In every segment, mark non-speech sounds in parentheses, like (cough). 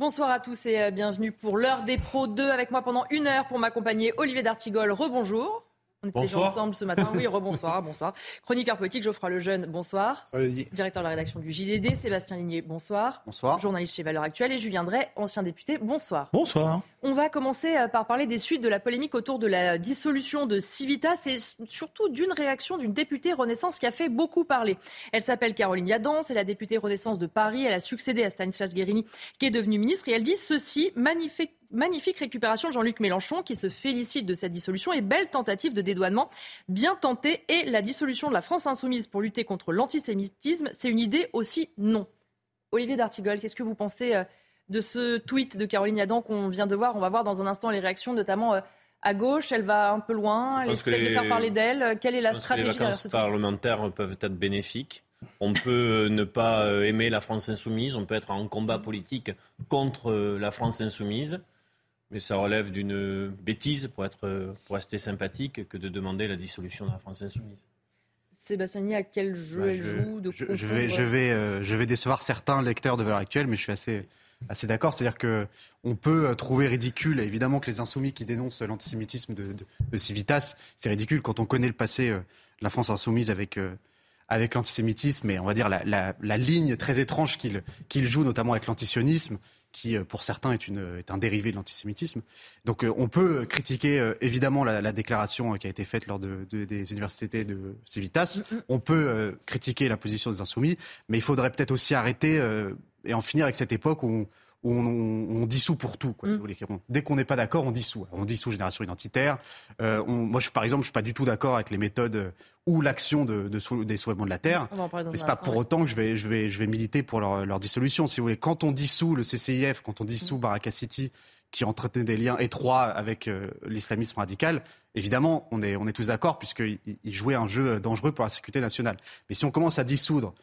Bonsoir à tous et bienvenue pour l'heure des pros 2 avec moi pendant une heure pour m'accompagner Olivier D'Artigol. Rebonjour. On est déjà ensemble ce matin. Oui, rebonsoir, (laughs) bonsoir. Chroniqueur politique, Geoffroy Lejeune, bonsoir. Salut. Directeur de la rédaction du JDD, Sébastien Ligné, bonsoir. Bonsoir. Journaliste chez Valeurs Actuelles et Julien Drey, ancien député, bonsoir. Bonsoir. On va commencer euh, par parler des suites de la polémique autour de la dissolution de Civitas et surtout d'une réaction d'une députée Renaissance qui a fait beaucoup parler. Elle s'appelle Caroline Yadon, c'est la députée Renaissance de Paris. Elle a succédé à Stanislas Guérini qui est devenu ministre et elle dit ceci magnifique magnifique récupération de Jean-Luc Mélenchon qui se félicite de cette dissolution et belle tentative de dédouanement bien tentée. Et la dissolution de la France insoumise pour lutter contre l'antisémitisme, c'est une idée aussi non. Olivier D'Artigol, qu'est-ce que vous pensez euh, de ce tweet de Caroline Yadan qu'on vient de voir? On va voir dans un instant les réactions, notamment euh, à gauche. Elle va un peu loin, elle essaie de faire parler d'elle. Quelle est la stratégie Les vacances parlementaires peuvent être bénéfiques. On peut ne pas euh, aimer la France insoumise, on peut être en combat politique contre la France insoumise. Mais ça relève d'une bêtise, pour, être, pour rester sympathique, que de demander la dissolution de la France insoumise. Sébastien, à quel jeu bah, elle joue de je, vais, je, vais, euh, je vais décevoir certains lecteurs de Valeurs Actuelles, mais je suis assez, assez d'accord. C'est-à-dire qu'on peut euh, trouver ridicule, évidemment, que les insoumis qui dénoncent l'antisémitisme de, de, Civitas, c'est ridicule quand on connaît le passé euh, de la France insoumise avec, avec l'antisémitisme et on va dire la, la, la ligne très étrange qu'il qu'il joue, notamment avec l'antisionisme qui euh, pour certains est, une, est un dérivé de l'antisémitisme. Donc euh, on peut critiquer euh, évidemment la, la, déclaration qui a été faite lors de, de, des universités de Civitas. Mm, mm. On peut critiquer la position des insoumis, mais il faudrait peut-être aussi arrêter et en finir avec cette époque où on, où on, on, dissout pour tout. Quoi, mm. Dès qu'on n'est pas d'accord, on dissout. On dissout génération identitaire. Euh, on, moi, je, par exemple, je suis pas du tout d'accord avec les méthodes euh, ou l'action de, de, des soulèvements de la terre. Mais c'est pas pour autant que je vais, je vais, je vais militer pour leur, leur, dissolution. Si vous voulez, quand on dissout le CCIF, quand on dissout mm. Baraka City, qui entretenait des liens étroits avec euh, l'islamisme radical, évidemment, on est, on est tous d'accord puisqu'il jouait un jeu dangereux pour la sécurité nationale. Mais si on commence à dissoudre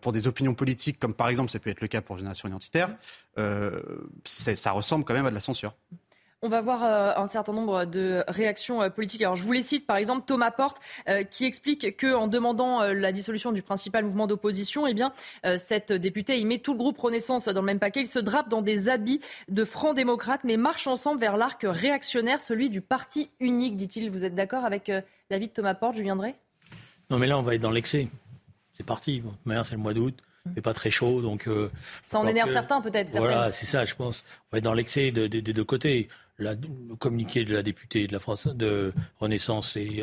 pour des opinions politiques, comme par exemple ça peut être le cas pour Génération Identitaire, euh, ça ressemble quand même à de la censure. On va voir euh, un certain nombre de réactions politiques. Alors, je vous les cite, par exemple, Thomas Porte, qui explique qu'en demandant la dissolution du principal mouvement d'opposition, eh bien, cette députée, il met tout le groupe Renaissance dans le même paquet. Il se drape dans des habits de francs démocrates, mais marche ensemble vers l'arc réactionnaire, celui du parti unique, dit-il. Vous êtes d'accord avec l'avis de Thomas Porte, je viendrai Non, mais là, on va être dans l'excès c'est parti. Bon, c'est le mois d'août. Il fait pas très chaud, donc. Euh, ça en énerve certains, peut-être. Voilà, c'est ça, je pense. On va être dans l'excès des deux côtés. le communiqué de la députée de la France de Renaissance et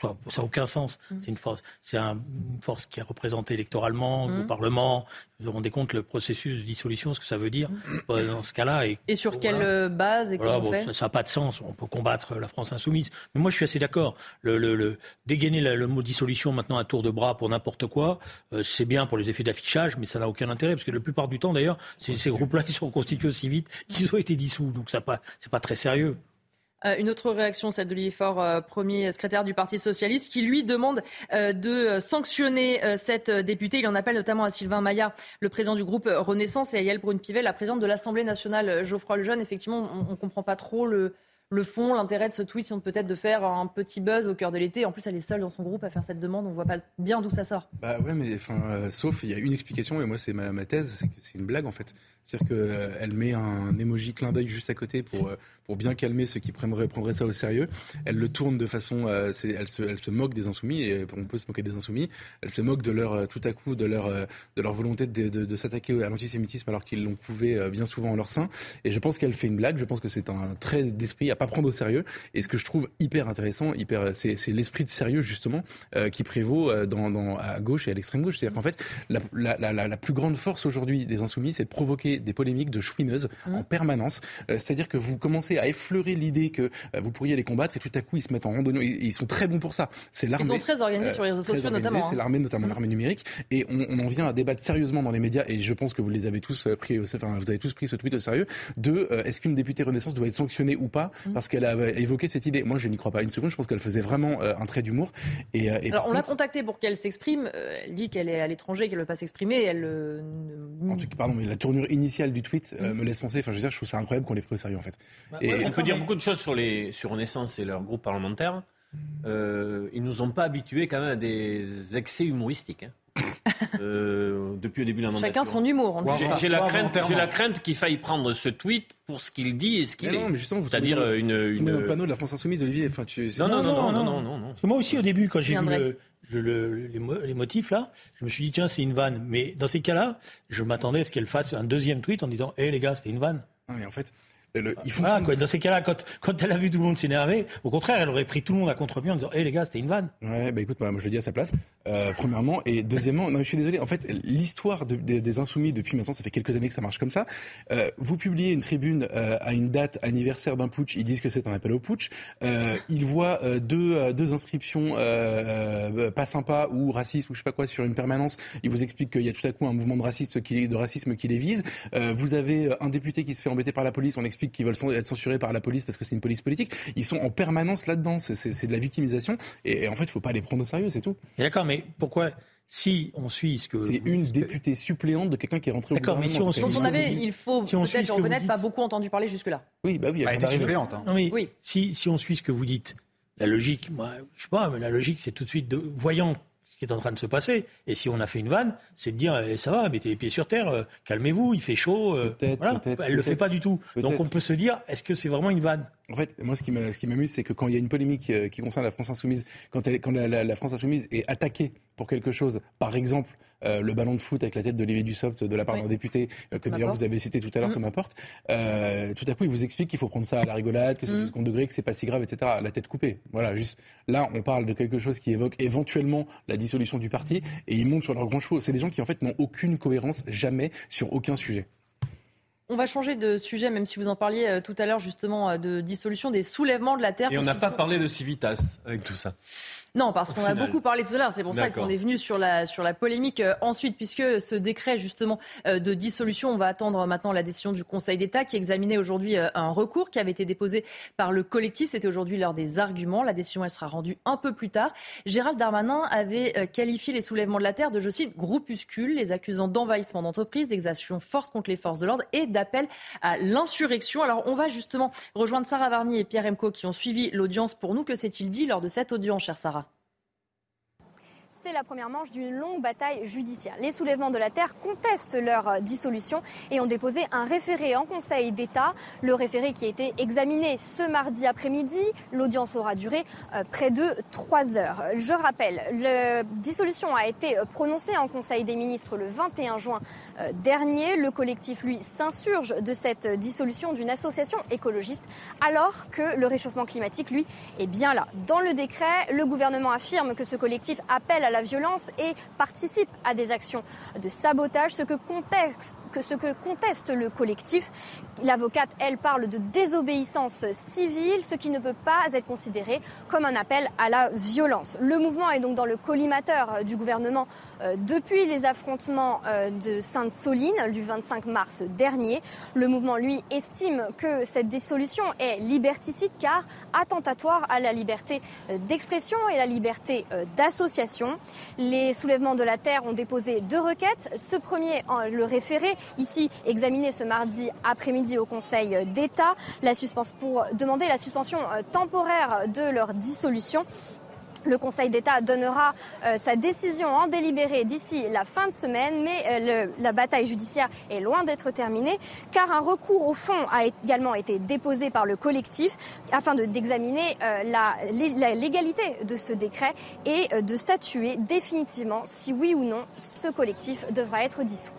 ça n'a aucun sens. Mm. C'est une force, c'est une force qui est représentée électoralement au mm. Parlement. Vous vous rendez compte le processus de dissolution, ce que ça veut dire mm. bah, dans ce cas-là. Et, et sur quelle euh, base et Ça n'a pas de sens. On peut combattre la France insoumise. Mais moi, je suis assez d'accord. Le, le, dégainer le, mot dissolution maintenant à tour de bras pour n'importe quoi, euh, c'est bien pour les effets d'affichage, mais ça n'a aucun intérêt parce que la plupart du temps, d'ailleurs, c'est ces groupes-là qui sont constitués aussi vite qu'ils ont été dissous. Donc, ça pas, c'est pas très sérieux. Euh, une autre réaction, celle de Faure, euh, premier secrétaire du Parti socialiste, qui lui demande euh, de sanctionner cette députée. Il en appelle notamment à Sylvain Maillard, le président du groupe Renaissance, et à Yael Brune-Pivet, la présidente de l'Assemblée nationale, Geoffroy Lejeune. Effectivement, on ne comprend pas trop le, fond, l'intérêt de ce tweet, c'est peut-être de faire un petit buzz au cœur de l'été. En plus, elle est seule dans son groupe à faire cette demande. On voit pas bien d'où ça sort. Bah ouais, mais enfin, sauf il y a une explication et moi c'est ma, ma, thèse, c'est une blague en fait. C'est-à-dire qu'elle euh, met un emoji clin d'œil juste à côté pour, euh, pour bien calmer ceux qui prendraient, ça au sérieux. Elle le tourne de façon. Euh, elle, se, elle se moque des insoumis, et on peut se moquer des insoumis. Elle se moque de leur, tout à coup, de leur, de leur volonté de, de, s'attaquer à l'antisémitisme alors qu'ils l'ont prouvé bien souvent en leur sein. Et je pense qu'elle fait une blague. Je pense que c'est un trait d'esprit à pas prendre au sérieux. Et ce que je trouve hyper intéressant, hyper, c'est, l'esprit de sérieux, justement, qui prévaut à gauche et à l'extrême gauche. C'est-à-dire qu'en fait, la, la, la plus grande force aujourd'hui des insoumis, c'est de provoquer des polémiques de chouineuses mmh. en permanence. Euh, c'est-à-dire que vous commencez à effleurer l'idée que euh, vous pourriez les combattre et tout à coup ils se mettent en randonnée. Ils sont très bons pour ça. C'est l'armée. Ils sont très organisés sur les réseaux sociaux notamment. C'est hein. l'armée, notamment mmh. l'armée numérique. Et on, en vient à débattre sérieusement dans les médias. Et je pense que vous les avez tous euh, pris, enfin, vous avez tous pris ce tweet au sérieux. De est-ce qu'une députée Renaissance doit être sanctionnée ou pas mmh. parce qu'elle a évoqué cette idée. Moi, je n'y crois pas une seconde. Je pense qu'elle faisait vraiment un trait d'humour. Et, et Alors, on l'a contactée pour qu'elle s'exprime. Elle dit qu'elle est à l'étranger, qu'elle ne veut pas s'exprimer. Elle. En tout cas, pardon, mais la tournure initiale du tweet me laisse penser. Enfin, je veux dire, je trouve ça incroyable qu'on les pris au sérieux, en fait. Bah, et, on peut dire beaucoup de choses sur, les, sur Renaissance et leur groupe parlementaire. Euh, ils nous ont pas habitués quand même à des excès humoristiques. Hein. (laughs) euh, depuis le début de la mandature. Chacun son humour. J'ai la crainte, la crainte qu'il faille prendre ce tweet pour ce qu'il dit et ce qu'il Mais est. non, mais justement, vous C'est-à-dire euh, une, une... le panneau de la France Insoumise, Olivier. Enfin, tu... Non, non, non, non, Non, non, non. non, non, non. Parce que moi aussi, au début, quand j'ai vu le, les, mo- les motifs là, je me suis dit tiens, c'est une vanne. Mais dans ces cas-là, je m'attendais à ce qu'elle fasse un deuxième tweet en disant hé les gars, c'était une vanne. Non, mais en fait, le- Voilà, quoi. Dans ces cas-là, quand, quand elle a vu tout le monde s'énerver, au contraire, elle aurait pris tout le monde à contre-pied en disant hé les gars, c'était une vanne. Ouais, bah écoute, moi je le dis à sa place. Euh, premièrement, et deuxièmement, non, je suis désolé. En fait, l'histoire de- des- des insoumis depuis maintenant, ça fait quelques années que ça marche comme ça. Euh, vous publiez une tribune euh, à une date anniversaire d'un putsch, ils disent que c'est un appel au putsch. Ils voient deux, deux inscriptions pas sympas ou racistes ou je sais pas quoi sur une permanence. Ils vous expliquent qu'il y a tout à coup un mouvement de, raciste qui, de racisme qui les vise. Vous avez un député qui se fait embêter par la police. On explique qu'ils veulent être censurés par la police parce que c'est une police politique. Ils sont en permanence là-dedans. C'est- C'est c'est de la victimisation. Et, et en fait, il faut pas les prendre au sérieux, c'est tout. D'accord, mais pourquoi si on suit ce que C'est une dites- députée suppléante de quelqu'un qui est rentré au D'accord, mais si gouvernement. on suit- on avait, il faut si peut-être reconnaître, pas dites- beaucoup entendu parler jusque-là. Oui, bah oui, Elle d'arriver. suppléante. hein. Non mais Oui. si, si on suit ce que vous dites, la logique, moi, je sais pas, mais la logique, c'est tout de suite de voyant qui est en train de se passer. Et si on a fait une vanne, c'est de dire eh, ça va, mettez les pieds sur terre, euh, calmez-vous, il fait chaud. euh, voilà. Elle le fait pas du tout. Donc on peut se dire est-ce que c'est vraiment une vanne? En fait, moi, ce qui m'a- ce qui m'amuse, c'est que quand il y a une polémique euh, qui concerne la France insoumise, quand, elle, quand la, la- la France insoumise est attaquée pour quelque chose, par exemple euh, le ballon de foot avec la tête d'Olivier Dussopt de la part Oui. d'un député euh, que d'ailleurs vous avez cité tout à l'heure, Mm. comme importe, euh, tout à coup, il vous explique qu'il faut prendre ça à la rigolade, que c'est Mm. du second degré, que c'est pas si grave, etc. La tête coupée. Voilà, juste là, on parle de quelque chose qui évoque éventuellement la dissolution du parti et ils montent sur leurs grands chevaux. C'est des gens qui en fait n'ont aucune cohérence jamais sur aucun sujet. On va changer de sujet, même si vous en parliez tout à l'heure justement de dissolution des soulèvements de la terre. Et on n'a pas sont- parlé de Civitas avec tout ça. Non, parce qu'on a beaucoup parlé tout à l'heure. C'est pour ça qu'on est venu sur la, sur la polémique euh, ensuite, puisque ce décret justement euh, de dissolution, on va attendre maintenant la décision du Conseil d'État qui examinait aujourd'hui euh, un recours qui avait été déposé par le collectif. C'était aujourd'hui l'heure des arguments. La décision, elle sera rendue un peu plus tard. Gérald Darmanin avait qualifié les soulèvements de la terre de, je cite, groupuscules, les accusant d'envahissement d'entreprise, d'exactions fortes contre les forces de l'ordre et d'appel à l'insurrection. Alors, on va justement rejoindre Sarah Varny et Pierre Emco qui ont suivi l'audience pour nous. Que s'est-il dit lors de cette audience, chère Sarah? C'est la première manche d'une longue bataille judiciaire. Les soulèvements de la terre contestent leur euh, dissolution et ont déposé un référé en Conseil d'État. Le référé qui a été examiné ce mardi après-midi. L'audience aura duré euh, près de trois heures. Je rappelle, la dissolution a été euh, prononcée en Conseil des ministres le 21 juin dernier. Le collectif, lui, s'insurge de cette dissolution d'une association écologiste alors que le réchauffement climatique, lui, est bien là. Dans le décret, le gouvernement affirme que ce collectif appelle à la violence et participe à des actions de sabotage, ce que ce que conteste le collectif. L'avocate, elle, parle de désobéissance civile, ce qui ne peut pas être considéré comme un appel à la violence. Le mouvement est donc dans le collimateur du gouvernement euh, depuis les affrontements euh, de Sainte-Soline du 25 mars dernier. Le mouvement, lui, estime que cette dissolution est liberticide car attentatoire à la liberté euh, d'expression et la liberté euh, d'association. Les soulèvements de la terre ont déposé deux requêtes. Ce premier, le référé, ici examiné ce mardi après-midi au Conseil d'État, pour demander la suspension euh, temporaire de leur dissolution. Le Conseil d'État donnera euh, sa décision en délibéré d'ici la fin de semaine, mais euh, la bataille judiciaire est loin d'être terminée, car un recours au fond a également été déposé par le collectif afin de- d'examiner euh, la, la légalité de ce décret et euh, de statuer définitivement si oui ou non ce collectif devra être dissous.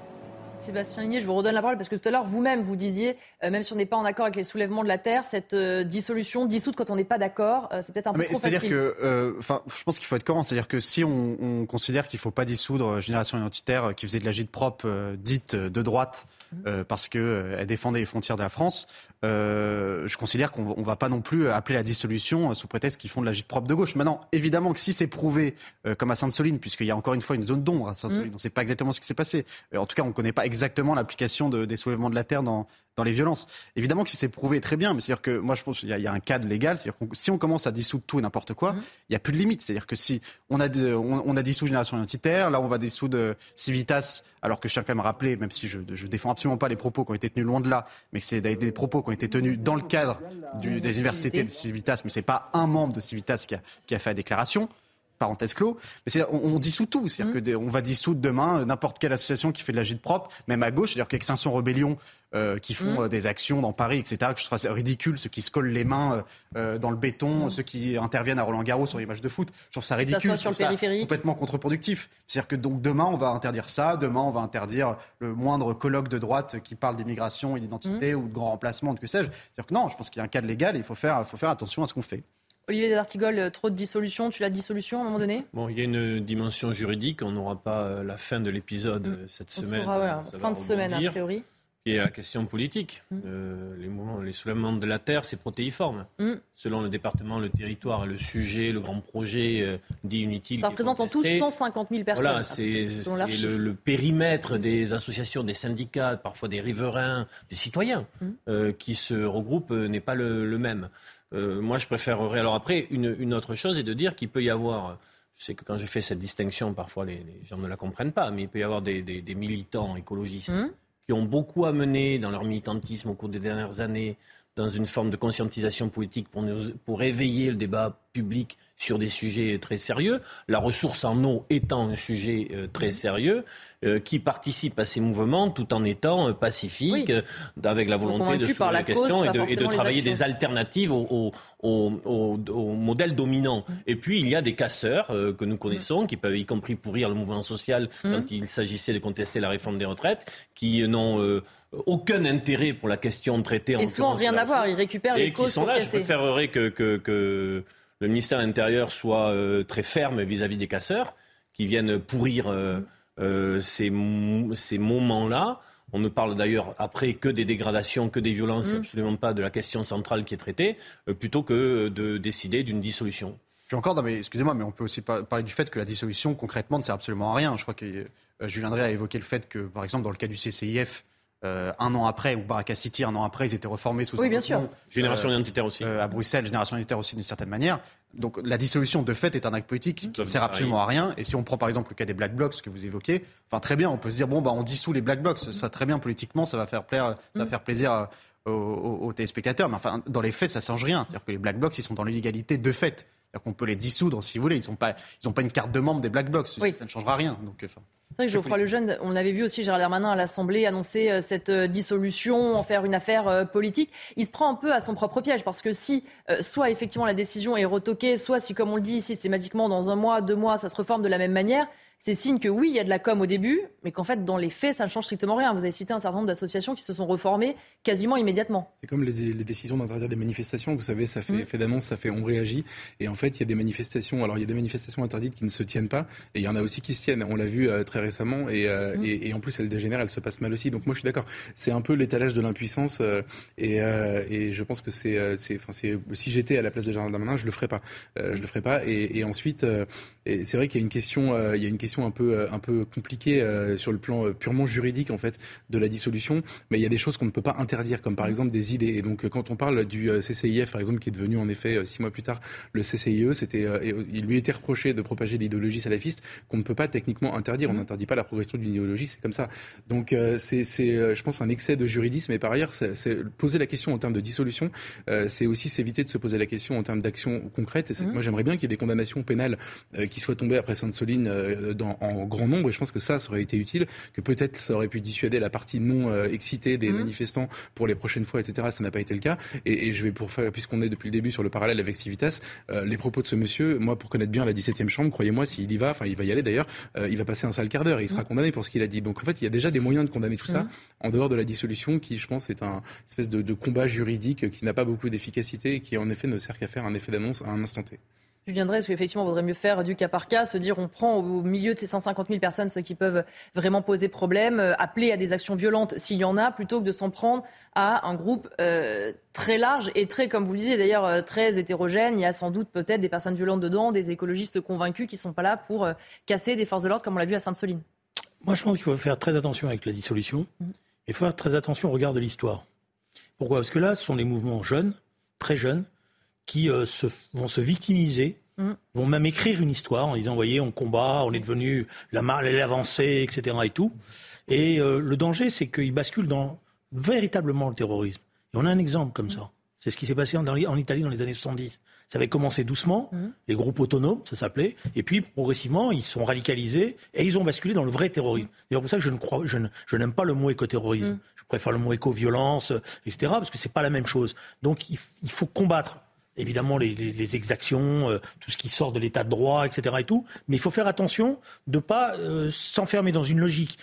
Sébastien Ligné, je vous redonne la parole parce que tout à l'heure, vous-même, vous disiez, euh, même si on n'est pas en accord avec les soulèvements de la terre, cette euh, dissolution, dissoute quand on n'est pas d'accord, euh, c'est peut-être un peu Mais trop c'est-à-dire facile. que, enfin, je pense qu'il faut être cohérent. C'est-à-dire que si on, on considère qu'il ne faut pas dissoudre Génération Identitaire, qui faisait de la gîte propre dite de droite, euh, parce que euh, elle défendait les frontières de la France, euh, je considère qu'on ne va pas non plus appeler la dissolution sous prétexte qu'ils font de la gîte propre de gauche. Maintenant, évidemment que si c'est prouvé, euh, comme à Sainte-Soline, puisqu'il y a encore une fois une zone d'ombre à Sainte-Soline, on ne sait pas exactement ce qui s'est passé. Euh, en tout cas, on ne connaît pas exactement l'application de- des soulèvements de la terre dans, dans les violences. Évidemment que si c'est prouvé, très bien, mais c'est-à-dire que moi je pense qu'il y, a- il y a un cadre légal, c'est-à-dire que si on commence à dissoudre tout et n'importe quoi, il n'y a plus de limite. C'est-à-dire que si on a, de- on, on a dissous Génération Identitaire, là on va dissoudre euh, Civitas, alors que je tiens quand même à rappeler, même si je, défends absolument pas les propos qui ont été tenus loin de là, mais que c'est des, propos qui ont été tenus dans le cadre du- des universités de Civitas, mais c'est pas un membre de Civitas qui a, qui a fait la déclaration. Parenthèse clos. Mais on, on, dissout tout. C'est-à-dire mmh. qu'on va dissoudre demain n'importe quelle association qui fait de la gîte propre, même à gauche. C'est-à-dire qu'Extinction Rebellion, euh, qui font mmh. euh, des actions dans Paris, etc., que je trouve ridicule, ceux qui se collent les mains euh, dans le béton, mmh. ceux qui interviennent à Roland Garros sur les matchs de foot. Je trouve ça ridicule. Ça sur complètement contre-productif. C'est-à-dire que donc demain, on va interdire ça. Demain, on va interdire le moindre colloque de droite qui parle d'immigration et d'identité ou de grand remplacement, de que sais-je. C'est-à-dire que non, je pense qu'il y a un cadre légal et il faut faire, faut faire attention à ce qu'on fait. Olivier Delartigol, euh, trop de dissolution, tu l'as dissolution à un moment donné Bon, il y a une dimension juridique, on n'aura pas euh, la fin de l'épisode mm. euh, cette semaine. Sera, fin de semaine, a priori. Et la question politique. Mm. les, mouvements, les soulèvements de la terre, c'est protéiforme. Mm. Selon le département, le territoire, le sujet, le grand projet dit inutile. Ça représente en tout 150 000 personnes. Voilà, c'est le, périmètre des associations, des syndicats, parfois des riverains, des citoyens qui se regroupent n'est pas le même. Euh, moi, je préférerais. Alors après, une, autre chose est de dire qu'il peut y avoir. Je sais que quand je fais cette distinction, parfois les, gens ne la comprennent pas, mais il peut y avoir des, militants écologistes mmh. qui ont beaucoup amené dans leur militantisme au cours des dernières années dans une forme de conscientisation politique pour, pour éveiller le débat public sur des sujets très sérieux, la ressource en eau étant un sujet euh, très sérieux, euh, qui participe à ces mouvements tout en étant euh, pacifique, avec la volonté de soulever la, question et de, travailler des alternatives au, modèle dominant. Mm. Et puis il y a des casseurs que nous connaissons, qui peuvent y compris pourrir le mouvement social mm. quand il s'agissait de contester la réforme des retraites, qui n'ont aucun intérêt pour la question traitée et en souvent rien à voir, ils récupèrent les causes qui sont là. Je préférerais que, que le ministère de l'Intérieur soit euh, très ferme vis-à-vis des casseurs qui viennent pourrir euh, euh, ces, ces moments-là. On ne parle d'ailleurs après que des dégradations, que des violences, mmh. absolument pas de la question centrale qui est traitée, plutôt que de décider d'une dissolution. Puis encore, mais excusez-moi, mais on peut aussi parler du fait que la dissolution, concrètement, ne sert absolument à rien. Je crois que Julien Drey a évoqué le fait que, par exemple, dans le cas du CCIF, euh, un an après, ou Baraka City, un an après, ils étaient reformés sous oui, bien sûr. Génération euh, identitaire aussi. Euh, à Bruxelles, génération identitaire aussi d'une certaine manière. Donc la dissolution de fait est un acte politique qui ne sert absolument à rien. Et si on prend par exemple le cas des Black Blocs que vous évoquez, enfin très bien, on peut se dire bon bah on dissout les Black Blocs, ça très bien politiquement, ça va faire plaire, ça va mm. faire plaisir aux, téléspectateurs. Mais enfin dans les faits, ça change rien. C'est-à-dire que les Black Blocs, ils sont dans l'illégalité de fait. C'est-à-dire qu'on peut les dissoudre si vous voulez. Ils n'ont pas, ils pas une carte de membre des Black Blocs. Ça ne changera rien. Donc, enfin. C'est vrai que Geoffroy Lejeune, on avait vu aussi Gérald Darmanin à l'Assemblée annoncer euh, cette euh, dissolution, en faire une affaire euh, politique. Il se prend un peu à son propre piège parce que si soit effectivement la décision est retoquée, soit si, comme on le dit systématiquement, dans un mois, deux mois, ça se reforme de la même manière, c'est signe que oui, il y a de la com au début, mais qu'en fait, dans les faits, ça ne change strictement rien. Vous avez cité un certain nombre d'associations qui se sont reformées quasiment immédiatement. C'est comme les, décisions d'interdire des manifestations. Vous savez, ça fait mmh. effet d'annonce, ça fait on réagit. Et en fait, il y a des manifestations. Alors, il y a des manifestations interdites qui ne se tiennent pas, et il y en a aussi qui se tiennent. On l'a vu euh, très récemment, euh, mmh. et, et, en plus, elles dégénèrent, elles se passent mal aussi. Donc, moi, je suis d'accord. C'est un peu l'étalage de l'impuissance, euh, et, et, je pense que c'est, enfin, si j'étais à la place de Gérald Darmanin, je le ferais pas. je le ferais pas. Et, ensuite, c'est vrai qu'il y a une question, il y a une question un peu, un peu compliqué euh, sur le plan purement juridique en fait de la dissolution, mais il y a des choses qu'on ne peut pas interdire, comme par exemple des idées. Et donc quand on parle du CCIF, par exemple, qui est devenu en effet six mois plus tard le C'était, il lui était reproché de propager l'idéologie salafiste qu'on ne peut pas techniquement interdire. On mmh. n'interdit pas la progression d'une idéologie, c'est comme ça. Donc c'est, je pense, un excès de juridisme. Et par ailleurs, c'est, poser la question en termes de dissolution, c'est aussi s'éviter de se poser la question en termes d'action concrète. Et mmh. moi, j'aimerais bien qu'il y ait des condamnations pénales qui soient tombées après Sainte-Soline en grand nombre et je pense que ça, ça aurait été utile, que peut-être ça aurait pu dissuader la partie non euh, excitée des mmh. manifestants pour les prochaines fois, etc. Ça n'a pas été le cas. Et, je vais pour faire, puisqu'on est depuis le début sur le parallèle avec Civitas, euh, les propos de ce monsieur, moi, pour connaître bien la 17e chambre, croyez-moi, s'il y va, enfin, il va y aller d'ailleurs, euh, il va passer un sale quart d'heure et il sera mmh. condamné pour ce qu'il a dit. Donc, en fait, il y a déjà des moyens de condamner tout ça, mmh. en dehors de la dissolution, qui, je pense, est un espèce de, de combat juridique qui n'a pas beaucoup d'efficacité et qui, en effet, ne sert qu'à faire un effet d'annonce à un instant T. Je viendrai, parce qu'effectivement, il vaudrait mieux faire du cas par cas, se dire on prend au milieu de ces 150 000 personnes ceux qui peuvent vraiment poser problème, euh, appeler à des actions violentes s'il y en a, plutôt que de s'en prendre à un groupe euh, très large et très, comme vous le disiez d'ailleurs, euh, très hétérogène. Il y a sans doute peut-être des personnes violentes dedans, des écologistes convaincus qui ne sont pas là pour casser des forces de l'ordre, comme on l'a vu à Sainte-Soline. Moi, je pense qu'il faut faire très attention avec la dissolution. Mmh. Il faut faire très attention au regard de l'histoire. Pourquoi? Parce que là, ce sont des mouvements jeunes, très jeunes, qui euh, se, vont se victimiser, mm. vont même écrire une histoire en disant, voyez, on combat, on est devenu la mal, elle est avancée, etc. et tout. Et euh, le danger, c'est qu'ils basculent dans véritablement le terrorisme. Et on a un exemple comme ça. C'est ce qui s'est passé en, en, Italie dans les années 70. Ça avait commencé doucement, mmh. les groupes autonomes, ça s'appelait, et puis progressivement, ils sont radicalisés et ils ont basculé dans le vrai terrorisme. C'est pour ça que je ne crois, je, je n'aime pas le mot écoterrorisme. Mmh. Je préfère le mot éco-violence, etc., parce que c'est pas la même chose. Donc, il, il faut combattre évidemment les, les, les exactions, euh, tout ce qui sort de l'état de droit, etc. et tout. Mais il faut faire attention de ne pas euh, s'enfermer dans une logique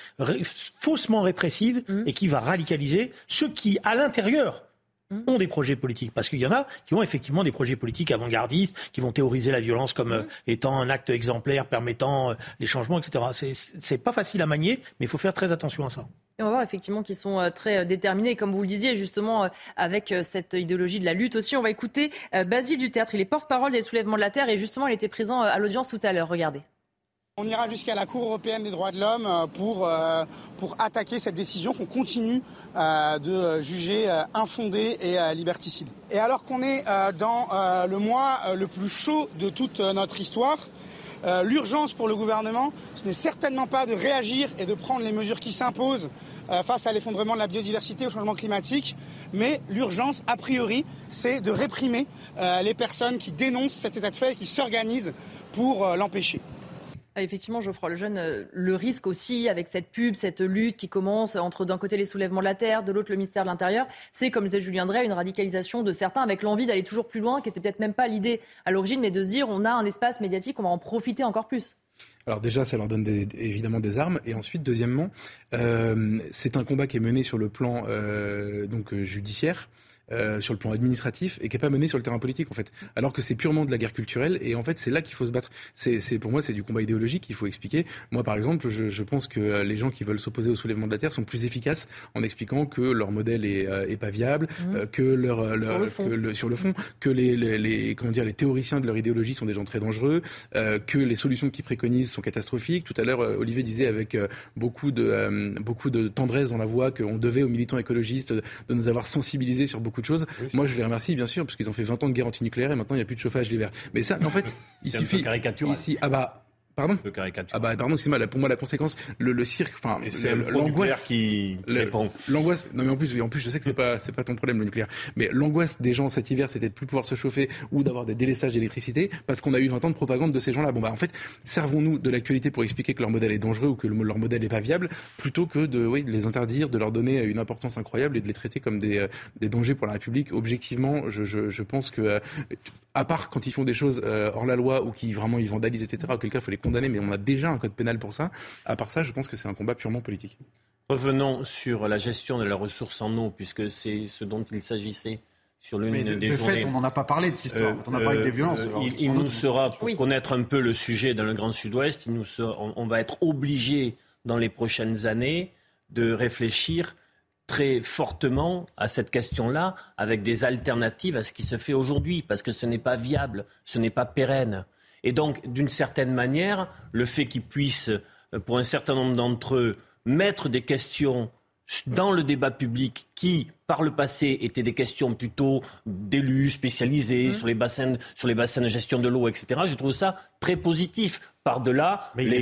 faussement répressive mmh. et qui va radicaliser ceux qui, à l'intérieur, mmh. ont des projets politiques. Parce qu'il y en a qui ont effectivement des projets politiques avant-gardistes, qui vont théoriser la violence comme euh, mmh. étant un acte exemplaire permettant les changements, etc. C'est pas facile à manier, mais il faut faire très attention à ça. Et on va voir effectivement qu'ils sont euh, très euh, déterminés, comme vous le disiez, justement, euh, avec cette idéologie de la lutte aussi. On va écouter Basile du Théâtre. Il est porte-parole des soulèvements de la Terre et justement, il était présent à l'audience tout à l'heure. Regardez. On ira jusqu'à la Cour européenne des droits de l'homme pour, pour attaquer cette décision qu'on continue de juger infondée et liberticide. Et alors qu'on est dans le mois le plus chaud de toute notre histoire, euh, l'urgence pour le gouvernement, ce n'est certainement pas de réagir et de prendre les mesures qui s'imposent euh, face à l'effondrement de la biodiversité, au changement climatique, mais l'urgence, a priori, c'est de réprimer euh, les personnes qui dénoncent cet état de fait et qui s'organisent pour l'empêcher. Ah, effectivement, Geoffroy Lejeune, euh, le risque aussi avec cette pub, cette lutte qui commence entre d'un côté les soulèvements de la terre, de l'autre le ministère de l'Intérieur, c'est, comme disait Julien Drey, une radicalisation de certains avec l'envie d'aller toujours plus loin, qui n'était peut-être même pas l'idée à l'origine, mais de se dire on a un espace médiatique, on va en profiter encore plus. Alors déjà, ça leur donne évidemment des armes. Et ensuite, deuxièmement, euh, c'est un combat qui est mené sur le plan euh, donc judiciaire. Euh, sur le plan administratif et qui n'est pas mené sur le terrain politique en fait. Alors que c'est purement de la guerre culturelle et en fait c'est là qu'il faut se battre. C'est, pour moi c'est du combat idéologique qu'il faut expliquer. Moi par exemple je, je, pense que les gens qui veulent s'opposer au soulèvement de la terre sont plus efficaces en expliquant que leur modèle est, euh, est pas viable, mmh. euh, que leur, leur sur, le que sur le fond que les, les, les, comment dire les théoriciens de leur idéologie sont des gens très dangereux, que les solutions qu'ils préconisent sont catastrophiques. Tout à l'heure Olivier disait avec beaucoup de beaucoup de tendresse dans la voix qu'on devait aux militants écologistes de nous avoir sensibilisés sur beaucoup de choses. Moi, je les remercie, bien sûr, parce qu'ils ont fait 20 ans de guerre anti-nucléaire et maintenant, il n'y a plus de chauffage l'hiver. Mais ça, en (laughs) fait, il suffit. Ici, ah bah, Pardon un peu Ah bah pardon, c'est mal. Pour moi, la conséquence, le, le cirque, enfin, l'angoisse qui. L'angoisse. Non mais en plus, en plus, je sais que c'est pas, c'est pas ton problème le nucléaire. Mais l'angoisse des gens cet hiver, c'était de plus pouvoir se chauffer ou d'avoir des délaissages d'électricité parce qu'on a eu 20 ans de propagande de ces gens-là. Bon bah en fait, servons-nous de l'actualité pour expliquer que leur modèle est dangereux ou que leur modèle est pas viable, plutôt que de, oui, de les interdire, de leur donner une importance incroyable et de les traiter comme des, euh, des dangers pour la République. Objectivement, je, je, je pense que euh, à part quand ils font des choses euh, hors la loi ou qui vraiment ils vandalisent, etc., auquel cas il faut les condamner, mais on a déjà un code pénal pour ça. À part ça, je pense que c'est un combat purement politique. Revenons sur la gestion de la ressource en eau, puisque c'est ce dont il s'agissait sur l'une de, des de fait, on n'en a pas parlé de cette histoire. on a parlé des violences. Euh, il, nous sera, pour connaître un peu le sujet dans le Grand Sud-Ouest, il nous on, on, va être obligé dans les prochaines années de réfléchir très fortement à cette question-là avec des alternatives à ce qui se fait aujourd'hui, parce que ce n'est pas viable, ce n'est pas pérenne. Et donc, d'une certaine manière, le fait qu'ils puissent, euh, pour un certain nombre d'entre eux, mettre des questions dans le débat public qui, par le passé, étaient des questions plutôt d'élus spécialisés mmh. sur, les bassins, sur les bassins de gestion de l'eau, etc. Je trouve ça très positif. Par-delà les,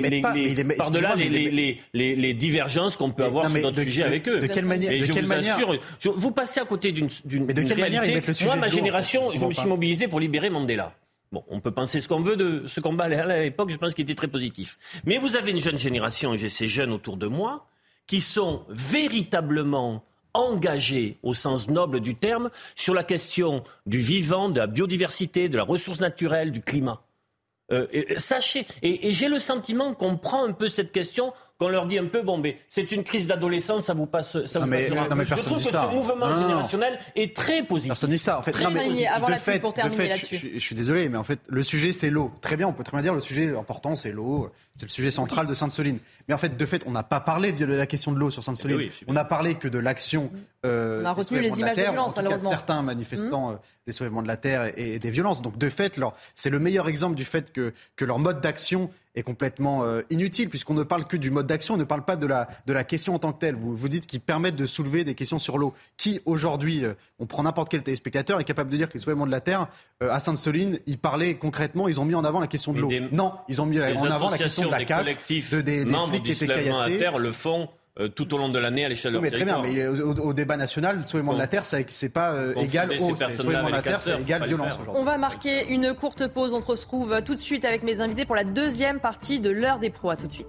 divergences qu'on peut avoir sur d'autres sujets avec eux. De quelle manière, de je quelle vous manière... assure, vous passez à côté d'une Mais de quelle manière ils mettent le sujet Moi, ma génération, je me suis mobilisé pour libérer Mandela. Bon, on peut penser ce qu'on veut de ce combat à l'époque, je pense qu'il était très positif. Mais vous avez une jeune génération, et j'ai ces jeunes autour de moi, qui sont véritablement engagés au sens noble du terme sur la question du vivant, de la biodiversité, de la ressource naturelle, du climat. Euh, sachez, et j'ai le sentiment qu'on prend un peu cette question qu'on leur dit un peu, bon, mais c'est une crise d'adolescence, ça vous passe, ça vous mais, passera. Non, mais je trouve que ce mouvement générationnel est très positif. Personne dit ça. En fait, très non, mais, avant de la fait, pour terminer je, je, je, suis désolé, mais en fait, le sujet c'est l'eau. Très bien, on peut très bien dire le sujet important c'est l'eau, c'est le sujet central de Sainte-Soline. Mais en fait, de fait, on n'a pas parlé de la question de l'eau sur Sainte-Soline. Eh oui, on n'a parlé que de l'action. Euh, on a retenu les images de, la violence, en tout cas, certains manifestants mmh. euh, des soulèvements de la terre et, et des violences. Donc, de fait, c'est le meilleur exemple du fait que, que leur mode d'action est complètement euh, inutile puisqu'on ne parle que du mode d'action, on ne parle pas de la, de la question en tant que telle. Vous, vous dites qu'ils permettent de soulever des questions sur l'eau. Qui aujourd'hui, euh, on prend n'importe quel téléspectateur, est capable de dire que les soulèvements de la Terre, euh, à Sainte-Soline, ils parlaient concrètement, ils ont mis en avant la question de l'eau. Non, ils ont mis en avant la question de la casse, de, des, des flics qui étaient caillassés. le font euh, tout au long de l'année à l'échelle de Oui, mais très bien, mais au, au débat national, le soulèvement de la terre, c'est pas euh, égal ces au c'est- le personnes-là soulèvement de la terre, c'est égal violence. On va marquer une courte pause. On se retrouve euh, tout de suite avec mes invités pour la deuxième partie de l'heure des pros. À tout de suite.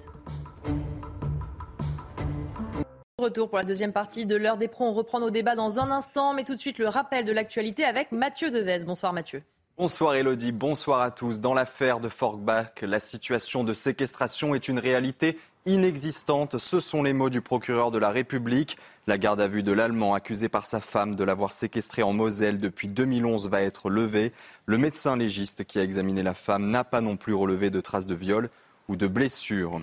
Retour pour la deuxième partie de l'heure des pros. On reprend nos débats dans un instant, mais tout de suite le rappel de l'actualité avec Mathieu Devez. Bonsoir Mathieu. Bonsoir Elodie, bonsoir à tous. Dans l'affaire de Forkbach, la situation de séquestration est une réalité inexistante. Ce sont les mots du procureur de la République. La garde à vue de l'Allemand accusé par sa femme de l'avoir séquestré en Moselle depuis 2011 va être levée. Le médecin légiste qui a examiné la femme n'a pas non plus relevé de traces de viol ou de blessures.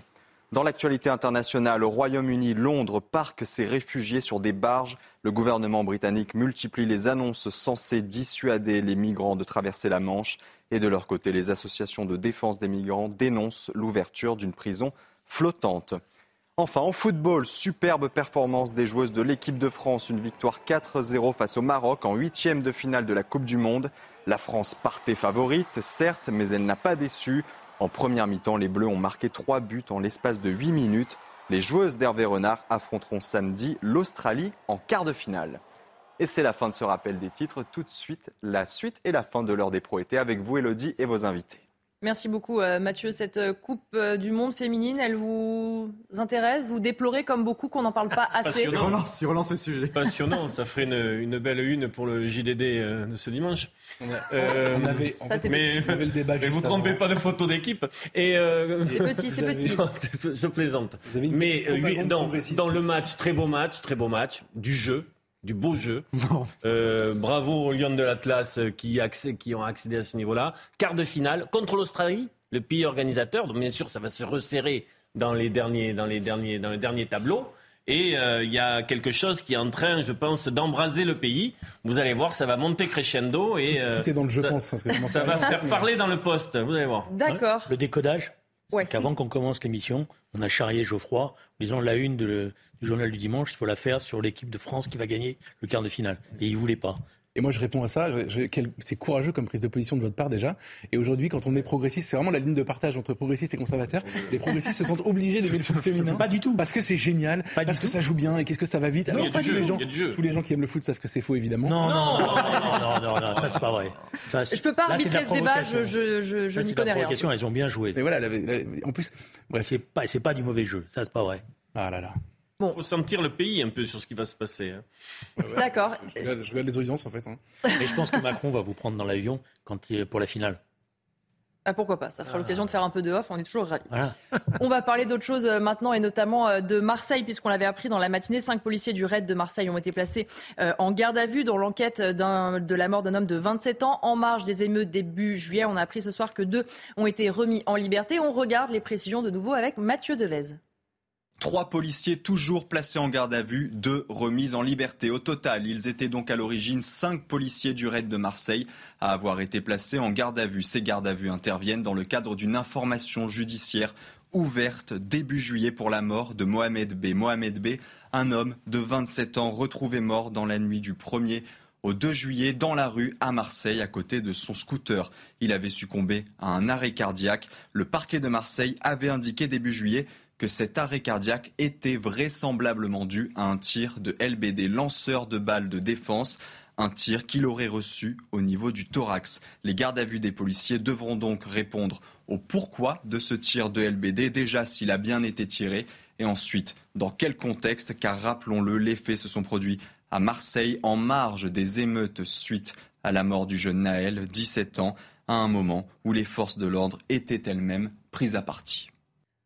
Dans l'actualité internationale, au Royaume-Uni, Londres parque ses réfugiés sur des barges. Le gouvernement britannique multiplie les annonces censées dissuader les migrants de traverser la Manche. Et de leur côté, les associations de défense des migrants dénoncent l'ouverture d'une prison flottante. Enfin, en football, superbe performance des joueuses de l'équipe de France. Une victoire 4-0 face au Maroc en huitième de finale de la Coupe du Monde. La France partait favorite, certes, mais elle n'a pas déçu. En première mi-temps, les Bleus ont marqué trois buts en l'espace de 8 minutes. Les joueuses d'Hervé Renard affronteront samedi l'Australie en quart de finale. Et c'est la fin de ce rappel des titres. Tout de suite, la suite et la fin de l'heure des pro avec vous, Elodie, et vos invités. Merci beaucoup euh, Mathieu. Cette euh, Coupe euh, du Monde féminine, elle vous intéresse? Vous déplorez comme beaucoup qu'on n'en parle pas (laughs) assez? Il Passionnant. relance, il relance le sujet. Passionnant, ça ferait une, une belle une pour le JDD de ce dimanche. On, a- Euh, on avait, ça, fait, mais- on avait le débat Mais vous trompez avant. pas de photo d'équipe. Et euh, C'est petit, c'est petit. (laughs) non, je plaisante. Vous avez une Mais euh, oui, dans le match, très beau match, très beau match, du jeu, du beau jeu. (laughs) Non. Euh, bravo aux Lions de l'Atlas euh, qui, ont accédé à ce niveau-là. Quart de finale contre l'Australie, le pays organisateur. Donc bien sûr, ça va se resserrer dans les derniers, dans les derniers, dans les derniers tableaux. Et euh, il y a quelque chose qui est en train, je pense, d'embraser le pays. Vous allez voir, ça va monter crescendo et euh, Tout est dans le je ça, pense. parce que je m'en (laughs) ça va faire parler dans le poste. Vous allez voir. D'accord. Le décodage, Ouais. qu'avant qu'on commence l'émission, on a charrié Geoffroy en disant la une de- du journal du dimanche, il faut la faire sur l'équipe de France qui va gagner le quart de finale. Et il voulait pas. Et moi, je réponds à ça. C'est courageux comme prise de position de votre part déjà. Et aujourd'hui, quand on est progressiste, c'est vraiment la ligne de partage entre progressistes et conservateurs. Les progressistes se sentent obligés d'aimer le foot féminin. Pas du tout. Parce que c'est génial, Pas parce que tout. ça joue bien et qu'est-ce que ça va vite. a Alors, pas tous jeu, les gens, tous les gens qui aiment le foot savent que c'est faux, évidemment. Non, non, non, non, non, non, non, ça c'est pas vrai. Ça, Je peux pas là, de arbitrer ce débat, je, je, je, je n'y c'est de connais la rien. elles ont bien joué. Mais voilà, la- la- en plus, bref. C'est pas, c'est pas du mauvais jeu, ça c'est pas vrai. Ah là là. Il faut sentir le pays un peu sur ce qui va se passer. hein. D'accord. Je regarde, je regarde les audiences en fait. hein. Mais je pense que Macron va vous prendre dans l'avion quand il est pour la finale. Ah, pourquoi pas Ça fera l'occasion de faire un peu de off. On est toujours ravis. Voilà. On va parler d'autre chose euh, maintenant et notamment euh, de Marseille puisqu'on l'avait appris dans la matinée. Cinq policiers du raid de Marseille ont été placés euh, en garde à vue dans l'enquête de la mort d'un homme de 27 ans en marge des émeutes début juillet. On a appris ce soir que deux ont été remis en liberté. On regarde les précisions de nouveau avec Mathieu Devez. Trois policiers toujours placés en garde à vue, deux remises en liberté. Au total, ils étaient donc à l'origine cinq policiers du raid de Marseille à avoir été placés en garde à vue. Ces gardes à vue interviennent dans le cadre d'une information judiciaire ouverte début juillet pour la mort de Mohamed B. Mohamed B, un homme de 27 ans retrouvé mort dans la nuit du 1er au 2 juillet dans la rue à Marseille à côté de son scooter. Il avait succombé à un arrêt cardiaque. Le parquet de Marseille avait indiqué début juillet que cet arrêt cardiaque était vraisemblablement dû à un tir de LBD, lanceur de balles de défense, un tir qu'il aurait reçu au niveau du thorax. Les gardes à vue des policiers devront donc répondre au pourquoi de ce tir de LBD, déjà s'il a bien été tiré, et ensuite dans quel contexte, car rappelons-le, les faits se sont produits à Marseille en marge des émeutes suite à la mort du jeune Naël, 17 ans, à un moment où les forces de l'ordre étaient elles-mêmes prises à partie.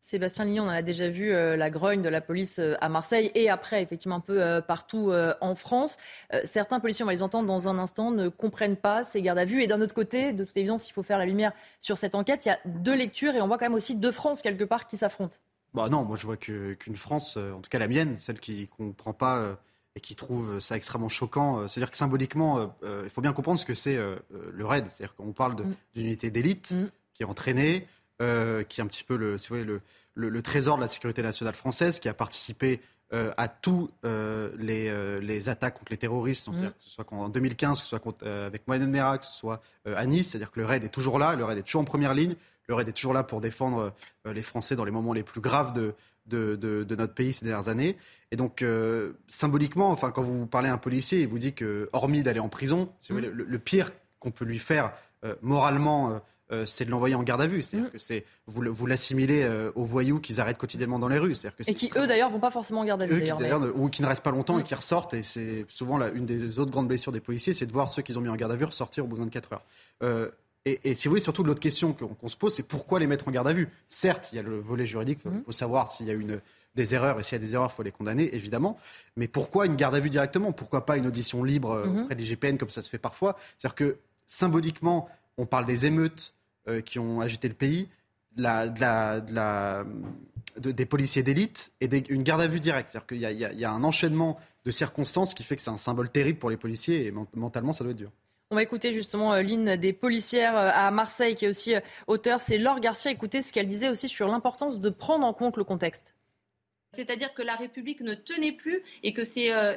Sébastien Lignon, on en a déjà vu euh, la grogne de la police euh, à Marseille et après, effectivement, un peu euh, partout en France. Certains policiers, on va les entendre dans un instant, ne comprennent pas ces gardes à vue. Et d'un autre côté, de toute évidence, il faut faire la lumière sur cette enquête. Il y a deux lectures et on voit quand même aussi deux France quelque part qui s'affrontent. Bah non, moi je vois qu'une France, en tout cas la mienne, celle qui comprend pas et qui trouve ça extrêmement choquant. C'est-à-dire que symboliquement, il faut bien comprendre ce que c'est le raid. C'est-à-dire qu'on parle Mm. d'une unité d'élite Mm. qui est entraînée, euh, qui est un petit peu le, si vous voulez, le, le- le trésor de la sécurité nationale française, qui a participé euh, à tous euh, les, les attaques contre les terroristes, c'est-à-dire que ce soit en 2015, que ce soit contre- avec Mohamed Merah, que ce soit à Nice, c'est-à-dire que le raid est toujours là, le raid est toujours en première ligne, le raid est toujours là pour défendre les Français dans les moments les plus graves de, de, de, notre pays ces dernières années. Et donc, euh, symboliquement, enfin, quand vous parlez à un policier, il vous dit que, hormis d'aller en prison, mmh. le, pire qu'on peut lui faire euh, moralement, euh, c'est de l'envoyer en garde à vue. C'est-à-dire mmh. que c'est vous, vous l'assimilez aux voyous qu'ils arrêtent quotidiennement dans les rues. Que et qui eux d'ailleurs vont pas forcément en garde à vue. Ou qui ne restent pas longtemps et mmh. qui ressortent. Et c'est souvent là, une des autres grandes blessures des policiers, c'est de voir ceux qu'ils ont mis en garde à vue ressortir au bout de 24 heures. Et, si vous voulez, surtout l'autre question qu'on se pose, c'est pourquoi les mettre en garde à vue? Certes, il y a le volet juridique, il faut, savoir s'il y a une, des erreurs, et s'il y a des erreurs, il faut les condamner, évidemment. Mais pourquoi une garde à vue directement? Pourquoi pas une audition libre euh, mhm. auprès des GPN, comme ça se fait parfois? C'est-à-dire que symboliquement, on parle des émeutes euh, qui ont agité le pays, des policiers d'élite et une garde à vue directe. C'est-à-dire qu'il y, y, a un enchaînement de circonstances qui fait que c'est un symbole terrible pour les policiers et mentalement, ça doit être dur. On va écouter justement euh, l'une des policières à Marseille qui est aussi auteur, c'est Laure Garcia. Écoutez ce qu'elle disait aussi sur l'importance de prendre en compte le contexte. C'est-à-dire que la République ne tenait plus et que ses, euh,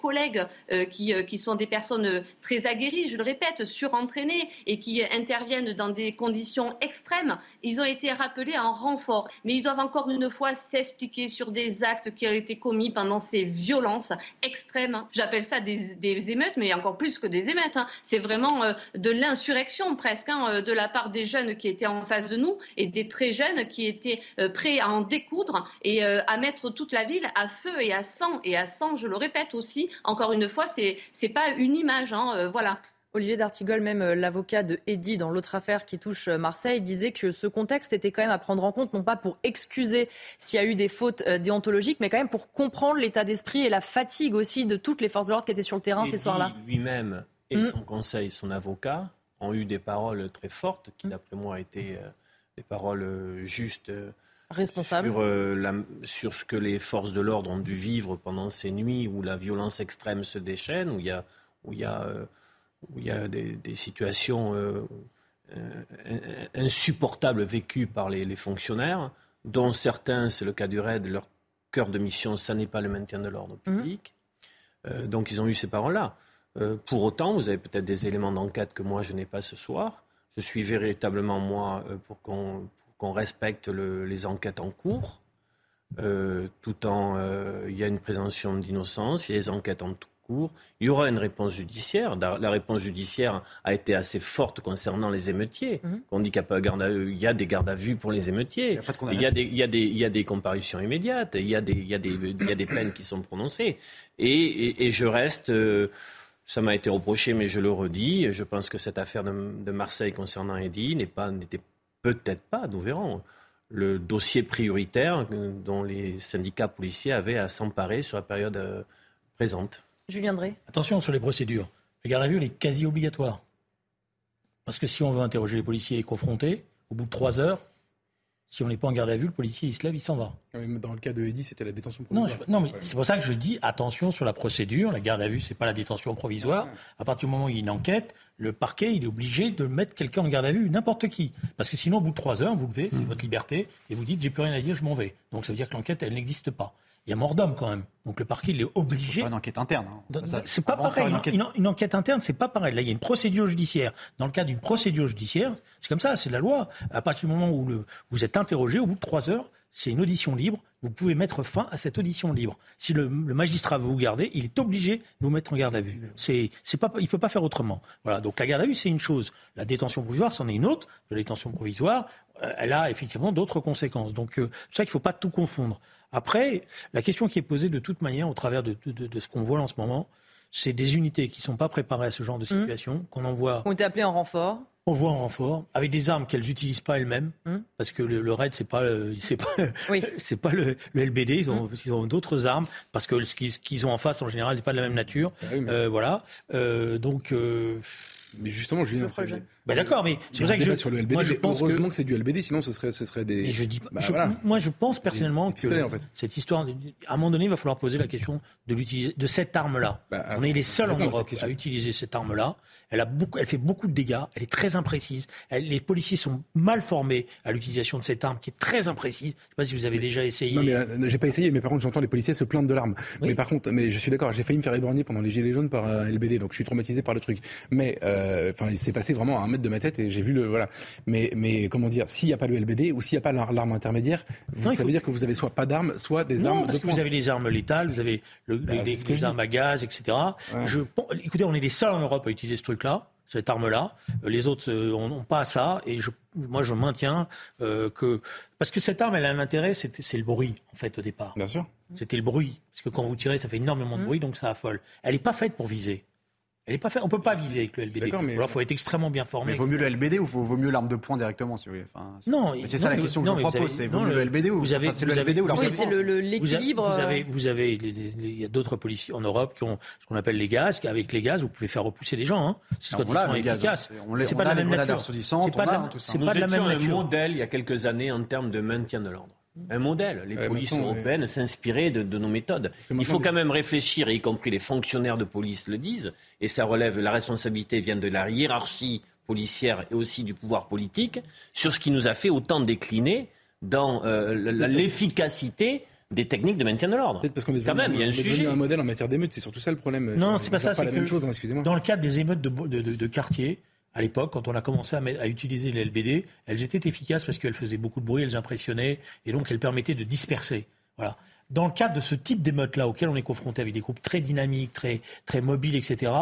collègues, euh, qui, euh, qui, sont des personnes très aguerries, je le répète, surentraînées et qui interviennent dans des conditions extrêmes, ils ont été rappelés en renfort. Mais ils doivent encore une fois s'expliquer sur des actes qui ont été commis pendant ces violences extrêmes. J'appelle ça des, des, émeutes, mais encore plus que des émeutes. Hein. C'est vraiment de l'insurrection presque hein, de la part des jeunes qui étaient en face de nous et des très jeunes qui étaient prêts à en découdre et à mettre toute la ville à feu et à sang. Et à sang, je le répète aussi, encore une fois, c'est n'est pas une image. Hein, euh, voilà. Olivier D'Artigol, même euh, l'avocat de Eddy dans l'autre affaire qui touche euh, Marseille, disait que ce contexte était quand même à prendre en compte, non pas pour excuser s'il y a eu des fautes déontologiques, mais quand même pour comprendre l'état d'esprit et la fatigue aussi de toutes les forces de l'ordre qui étaient sur le terrain ces soirs-là. Lui-même et mm. son conseil, son avocat, ont eu des paroles très fortes qui, mm. d'après moi, étaient des paroles justes responsable sur, euh, sur, ce que les forces de l'ordre ont dû vivre pendant ces nuits où la violence extrême se déchaîne, où il y a, où il y a, euh, où il y a des, situations euh, insupportables vécues par les, fonctionnaires, dont certains, c'est le cas du RAID, leur cœur de mission, ça n'est pas le maintien de l'ordre mmh. public. donc ils ont eu ces paroles-là. pour autant, vous avez peut-être des éléments d'enquête que moi je n'ai pas ce soir. Je suis véritablement, moi, pour qu'on qu'on respecte les enquêtes en cours, euh, tout en euh, il y a une présomption d'innocence, il y a les enquêtes en cours. Il y aura une réponse judiciaire. La réponse judiciaire a été assez forte concernant les émeutiers. Mhm. On dit qu'il y, a des gardes à vue pour les émeutiers. Il y a, des, il y a des, il y a des comparutions immédiates. Il y a des, il y a des, il y a des peines qui sont prononcées. Et, et, je reste. Euh, ça m'a été reproché, mais je le redis. Je pense que cette affaire de, de Marseille concernant Eddy n'est pas, n'était Peut-être pas, nous verrons. Le dossier prioritaire dont les syndicats policiers avaient à s'emparer sur la période euh, présente. Julien Drey. Attention sur les procédures. Le garde à vue, elle est quasi obligatoire. Parce que si on veut interroger les policiers et confronter, au bout de trois heures, si on n'est pas en garde à vue, le policier, il se lève, il s'en va. Ah dans le cas de Eddy, c'était la détention provisoire. Non, mais c'est pour ça que je dis attention sur la procédure. La garde à vue, c'est pas la détention provisoire. À partir du moment où il y a une enquête, le parquet, il est obligé de mettre quelqu'un en garde à vue, n'importe qui. Parce que sinon, au bout de trois heures, vous levez, c'est hmm. votre liberté, et vous dites, j'ai plus rien à dire, je m'en vais. Donc ça veut dire que l'enquête, elle n'existe pas. Il y a mort d'homme quand même. Donc le parquet, il est obligé. C'est une enquête interne. Hein. C'est pas pareil. Une enquête... interne, c'est pas pareil. Là, il y a une procédure judiciaire. Dans le cas d'une procédure judiciaire, c'est comme ça, c'est la loi. À partir du moment où vous êtes interrogé, au bout de trois heures, c'est une audition libre. Vous pouvez mettre fin à cette audition libre. Si le, magistrat veut vous garder, il est obligé de vous mettre en garde à vue. C'est, pas, il peut pas faire autrement. Voilà. Donc la garde à vue, c'est une chose. La détention provisoire, c'en est une autre. La détention provisoire, euh, elle a effectivement d'autres conséquences. Donc euh, c'est ça qu'il faut pas tout confondre. Après, la question qui est posée de toute manière au travers de, ce qu'on voit en ce moment, c'est des unités qui ne sont pas préparées à ce genre de mmh. situation, qu'on envoie. Ont été appelées en renfort. On voit en renfort, avec des armes qu'elles n'utilisent pas elles-mêmes, mmh. parce que le, RAID, c'est pas, c'est pas, (laughs) (laughs) c'est pas le, LBD, ils ont, mmh. ont d'autres armes, parce que ce qu'ils, ont en face, en général, n'est pas de la même nature. Ah euh, voilà. Euh, donc, euh, mais justement, je viens. Bah d'accord, mais c'est vrai que je, sur le LBD, moi, je pense heureusement que, c'est du LBD, sinon ce serait, ce serait des. je dis, bah, Moi, je pense personnellement que cette histoire, à un moment donné, il va falloir poser la question de l'utiliser, de cette arme-là. Bah, On est les seuls en Europe à utiliser cette arme-là. Elle a beaucoup, elle fait beaucoup de dégâts. Elle est très imprécise. les policiers sont mal formés à l'utilisation de cette arme qui est très imprécise. Je ne sais pas si vous avez déjà essayé. Non, mais euh, j'ai pas essayé. Mais par contre, j'entends les policiers se plaindre de l'arme. Mais par contre, mais je suis d'accord. J'ai failli me faire éborgner pendant les gilets jaunes par un LBD, donc je suis traumatisé par le truc. Mais euh, euh, enfin, il s'est passé vraiment à un mètre de ma tête et j'ai vu le voilà. Mais mais comment dire, s'il n'y a pas le LBD ou s'il n'y a pas l'arme intermédiaire, vous, ça veut dire que vous avez soit pas d'armes, soit des non, armes. parce de que vous avez les armes létales, vous avez le, Bah, les, armes à gaz, etc. Je, écoutez, on est les seuls en Europe à utiliser ce truc-là, cette arme-là. Euh, Les autres euh, n'ont pas ça. Et je, moi, je maintiens euh, que parce que cette arme, elle a un intérêt, c'est c'est le bruit en fait au départ. Bien sûr. C'était le bruit, parce que quand vous tirez, ça fait énormément de bruit, donc ça affole. Elle n'est pas faite pour viser. Elle est pas faite. On peut pas viser avec le LBD. D'accord, mais- Alors, faut être extrêmement bien formé. Mais vaut mieux le LBD ou vaut, vaut mieux l'arme de poing directement, si vous voulez enfin, c'est- Non, mais c'est non, ça la question que non, je propose. avez- C'est vaut mieux le LBD ou vous avez- enfin, c'est le avez- LBD ou l'arme Oui, de c'est poing le- le- l'équilibre. Vous euh, avez, vous avez, il y a d'autres policiers en Europe qui ont ce qu'on appelle les gaz. Avec les gaz, vous pouvez faire repousser les gens. Hein. C'est quand ils a sont les gaz, efficaces. on les- C'est on pas la les même nature. C'est pas on de a, la- c'est même nature. modèle il y a quelques années en termes de maintien de l'ordre. Un modèle. Les Ouais, polices européennes s'inspiraient de, de nos méthodes. Il faut quand même réfléchir, y compris les fonctionnaires de police le disent, et ça relève, la responsabilité vient de la hiérarchie policière et aussi du pouvoir politique, sur ce qui nous a fait autant décliner dans euh, l'efficacité des techniques de maintien de l'ordre. Peut-être parce qu'on est Quand devenu, même, il y a un sujet. un modèle en matière d'émeutes, c'est surtout ça le problème. Non, On c'est pas ça. C'est la même chose, hein, excusez-moi. dans le cadre des émeutes de, de, de- de quartier, à l'époque, quand on a commencé à, utiliser les LBD, elles étaient efficaces parce qu'elles faisaient beaucoup de bruit, elles impressionnaient, et donc elles permettaient de disperser. Voilà. Dans le cadre de ce type d'émeute-là, auquel on est confronté avec des groupes très dynamiques, très, très mobiles, etc.,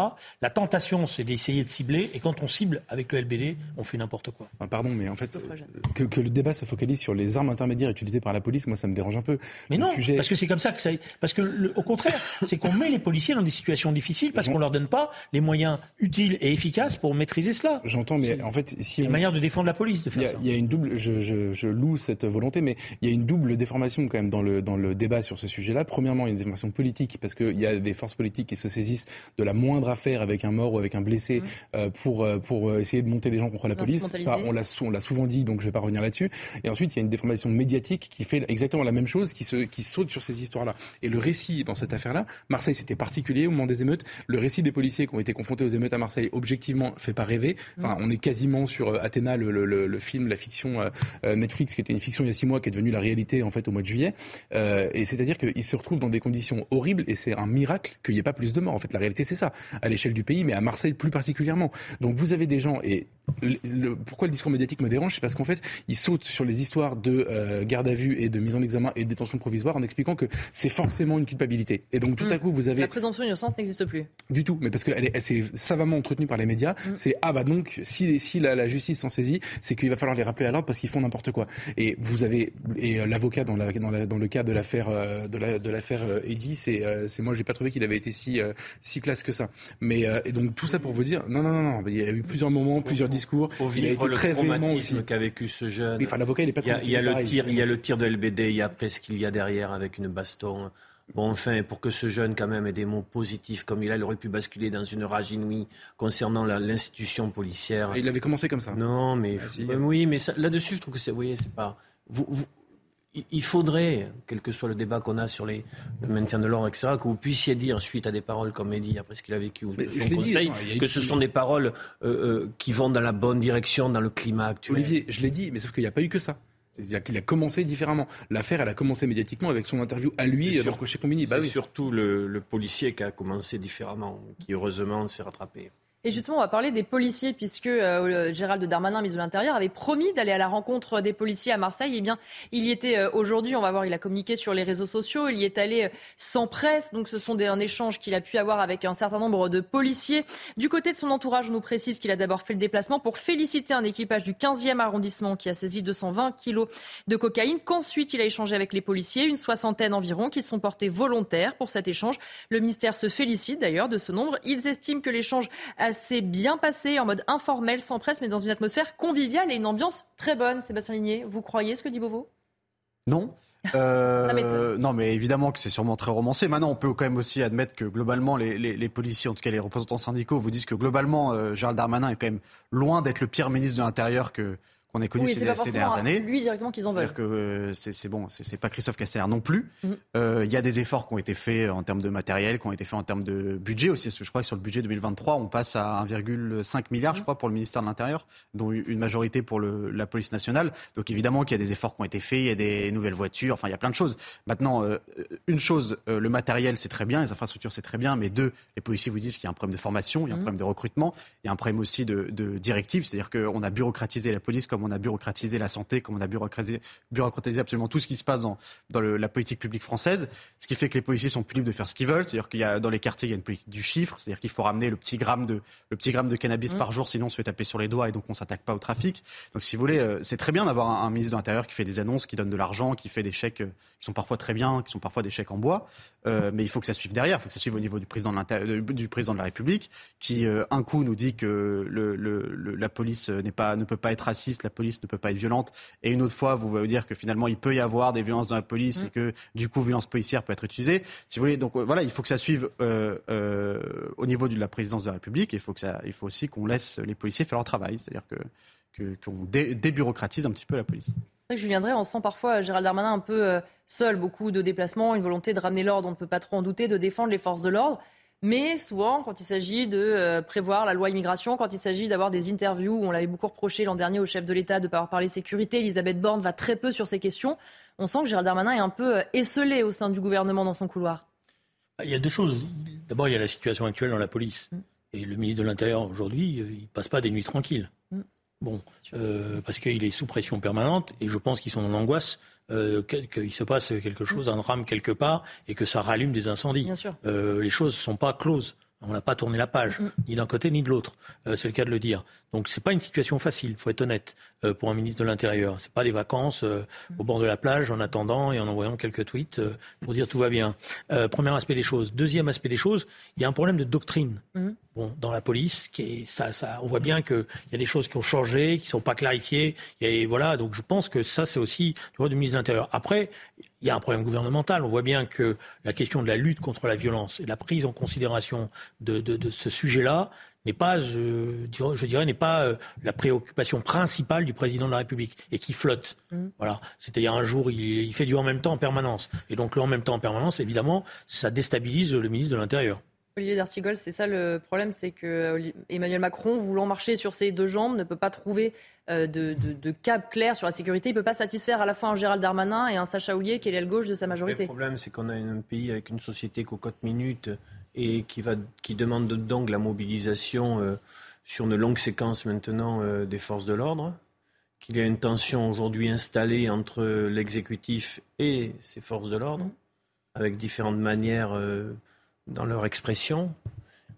la tentation, c'est d'essayer de cibler, et quand on cible avec le LBD, on fait n'importe quoi. Enfin, pardon, mais en fait, euh, que, que le débat se focalise sur les armes intermédiaires utilisées par la police, moi, ça me dérange un peu. Mais Le non, sujet- parce que c'est comme ça que ça. Parce que, le- au contraire, c'est qu'on met les policiers dans des situations difficiles parce qu'on leur donne pas les moyens utiles et efficaces pour maîtriser cela. J'entends, mais en fait, si C'est une on, manière de défendre la police de faire a, ça. il y a une double, je, je, je loue cette volonté, mais il y a une double déformation quand même dans le, dans le débat sur ce sujet-là. Premièrement, il y a une déformation politique parce qu'il y a des forces politiques qui se saisissent de la moindre affaire avec un mort ou avec un blessé euh, pour, euh, pour euh, essayer de monter des gens contre la police. Ça, on l'a, on l'a souvent dit, donc je vais pas revenir là-dessus. Et ensuite, il y a une déformation médiatique qui fait exactement la même chose, qui, se, qui saute sur ces histoires-là. Et le récit dans cette affaire-là, Marseille, c'était particulier au moment des émeutes. Le récit des policiers qui ont été confrontés aux émeutes à Marseille, objectivement, fait pas rêver. Enfin, on est quasiment sur euh, Athéna, le, le, le, film, la fiction euh, Netflix, qui était une fiction il y a six mois, qui est devenue la réalité en fait au mois de juillet. Euh, et c'est-à-dire qu'ils se retrouvent dans des conditions horribles, et c'est un miracle qu'il n'y ait pas plus de morts. En fait, la réalité, c'est ça, à l'échelle du pays, mais à Marseille plus particulièrement. Donc vous avez des gens, et le- le- pourquoi le discours médiatique me dérange, c'est parce qu'en fait, ils sautent sur les histoires de euh, garde à vue et de mise en examen et de détention provisoire en expliquant que c'est forcément une culpabilité. Et donc tout à coup, vous avez La présomption d'innocence n'existe plus. du tout, mais parce qu'elle est, elle s'est savamment entretenue par les médias. C'est ah bah donc si si la, la justice s'en saisit, c'est qu'il va falloir les rappeler à l'ordre parce qu'ils font n'importe quoi. Et vous avez et euh, l'avocat dans la, dans la- dans le cas de l'affaire euh, de la de l'affaire euh, Eddy, c'est euh, moi j'ai pas trouvé qu'il avait été si euh, si classe que ça. Mais et donc tout ça pour vous dire non non non non, il y a eu plusieurs moments, plusieurs discours. Il a été très véhément aussi. qu'a vécu ce jeune. Oui, Enfin l'avocat il est pas Il y a, il y a le pareil, tir, il y a le tir de LBD, il y a après ce qu'il y a derrière avec une baston. Bon, enfin, pour que ce jeune quand même ait des mots positifs comme il a, il aurait pu basculer dans une rage inouïe concernant la- l'institution policière. Il avait commencé comme ça. Non, mais Ah, si. oui, mais là-dessus, je trouve que c'est, vous voyez, c'est pas. Vous, vous- il- faudrait, quel que soit le débat qu'on a sur les, le maintien de l'ordre, etc., que vous puissiez dire suite à des paroles comme Eddy après ce qu'il a vécu ou Mais son dit, que ce sont des paroles euh, euh, qui vont dans la bonne direction dans le climat actuel. Olivier, je l'ai dit, mais sauf qu'il n'y a pas eu que ça. C'est-à-dire qu'il a commencé différemment. L'affaire, elle a commencé médiatiquement avec son interview à lui, euh, sûr. Marco Combini. Bah c'est oui. surtout le, le policier qui a commencé différemment, qui heureusement s'est rattrapé. Et justement, on va parler des policiers, puisque euh, Gérald Darmanin, ministre de l'Intérieur, avait promis d'aller à la rencontre des policiers à Marseille. Eh bien, il y était euh, aujourd'hui, on va voir, il a communiqué sur les réseaux sociaux, il y est allé euh, sans presse. Donc, ce sont des, un échange qu'il a pu avoir avec un certain nombre de policiers. Du côté de son entourage, on nous précise qu'il a d'abord fait le déplacement pour féliciter un équipage du 15e arrondissement qui a saisi 220 kilos de cocaïne, qu'ensuite il a échangé avec les policiers, une soixantaine environ, qui sont portés volontaires pour cet échange. Le ministère se félicite d'ailleurs de ce nombre. Ils estiment que l'échange s'est bien passé en mode informel, sans presse, mais dans une atmosphère conviviale et une ambiance très bonne. Sébastien Ligné, vous croyez ce que dit Beauvau? Non. (laughs) Euh, non, mais évidemment que c'est sûrement très romancé. Maintenant, on peut quand même aussi admettre que globalement, les, les- les policiers, en tout cas les représentants syndicaux, vous disent que globalement, euh, Gérald Darmanin est quand même loin d'être le pire ministre de l'Intérieur que qu'on a connu Oui, ces, dernières années. lui directement qu'ils en veulent. C'est-à-dire que c'est bon, c'est pas Christophe Castaner non plus. Mhm. Euh, Il y a des efforts qui ont été faits en termes de matériel, qui ont été faits en termes de budget aussi. Parce que je crois que sur le budget 2023, on passe à 1,5 milliard, Mhm. je crois, pour le ministère de l'Intérieur, dont une majorité pour le, la police nationale. Donc évidemment qu'il y a des efforts qui ont été faits, il y a des nouvelles voitures, enfin il y a plein de choses. Maintenant, euh, une chose, euh, le matériel c'est très bien, les infrastructures c'est très bien, mais deux, les policiers vous disent qu'il y a un problème de formation, il y a un Mhm. problème de recrutement, il y a un problème aussi de, de directive, c'est-à-dire qu'on a bureaucratisé la police comme on a bureaucratisé la santé, comme on a bureaucratisé, bureaucratisé absolument tout ce qui se passe dans, dans le- la politique publique française, ce qui fait que les policiers sont plus libres de faire ce qu'ils veulent, c'est-à-dire qu'il y a dans les quartiers il y a une politique du chiffre, c'est-à-dire qu'il faut ramener le petit gramme de le petit gramme de cannabis Mhm. par jour, sinon on se fait taper sur les doigts et donc on s'attaque pas au trafic. Donc si vous voulez, euh, c'est très bien d'avoir un, un ministre de l'Intérieur qui fait des annonces, qui donne de l'argent, qui fait des chèques euh, qui sont parfois très bien, qui sont parfois des chèques en bois, Euh, mais il faut que ça suive derrière, il faut que ça suive au niveau du président de, l'Inter- du président de la République, qui euh, un coup nous dit que le, le- le- la police n'est pas, ne peut pas être raciste, la police ne peut pas être violente, et une autre fois vous vous dire que finalement il peut y avoir des violences dans la police Mm. et que du coup violence policière peut être utilisée. Si vous voulez, donc euh, voilà, il faut que ça suive euh, euh, au niveau de la présidence de la République, et il faut que ça, il faut aussi qu'on laisse les policiers faire leur travail, c'est-à-dire que qu'on dé- débureaucratise un petit peu la police. Julien Drey, on sent parfois Gérald Darmanin un peu seul, beaucoup de déplacements, une volonté de ramener l'ordre, on ne peut pas trop en douter, de défendre les forces de l'ordre. Mais souvent, quand il s'agit de euh, prévoir la loi immigration, quand il s'agit d'avoir des interviews, on l'avait beaucoup reproché l'an dernier au chef de l'État de ne pas avoir parlé sécurité, Elisabeth Borne va très peu sur ces questions. On sent que Gérald Darmanin est un peu euh, esselé au sein du gouvernement dans son couloir. Il y a deux choses. D'abord, il y a la situation actuelle dans la police. Mm. Et le ministre de l'Intérieur, aujourd'hui, euh, il passe pas des nuits tranquilles. Mm. Bon, euh, parce qu'il est sous pression permanente et je pense qu'ils sont en angoisse euh, qu'il se passe quelque chose, un drame quelque part et que ça rallume des incendies. Bien sûr. Euh, les choses ne sont pas closes. On n'a pas tourné la page, Mm. ni d'un côté ni de l'autre. Euh, c'est le cas de le dire. Donc c'est pas une situation facile, faut être honnête, euh, pour un ministre de l'Intérieur. C'est pas des vacances euh, au bord de la plage en attendant et en envoyant quelques tweets euh, pour dire tout va bien. Premier aspect des choses. Deuxième aspect des choses, il y a un problème de doctrine. Mm. Bon, dans la police, qui est, ça, ça, on voit bien qu'il y a des choses qui ont changé, qui sont pas clarifiées. Et voilà, donc je pense que ça, c'est aussi du rôle du ministre de l'Intérieur. Après, il y a un problème gouvernemental. On voit bien que la question de la lutte contre la violence et la prise en considération de, de, de ce sujet-là n'est pas, je, dirais- je dirais, n'est pas euh, la préoccupation principale du président de la République et qui flotte. Mm. Voilà. C'est-à-dire un jour, il, il fait du en même temps en permanence. Et donc le en même temps en permanence, évidemment, ça déstabilise le ministre de l'Intérieur. Olivier D'Artigol, c'est ça le problème, c'est que euh, Emmanuel Macron, voulant marcher sur ses deux jambes, ne peut pas trouver euh, de, de- de cap clair sur la sécurité. Il ne peut pas satisfaire à la fois un Gérald Darmanin et un Sacha Houlier, qui est l'aile gauche de sa Le majorité. problème, c'est qu'on a un pays avec une société cocotte minute et qui, va, qui demande donc la mobilisation euh, sur une longue séquence maintenant euh, des forces de l'ordre, qu'il y a une tension aujourd'hui installée entre l'exécutif et ces forces de l'ordre, Mhm. avec différentes manières euh, dans leur expression,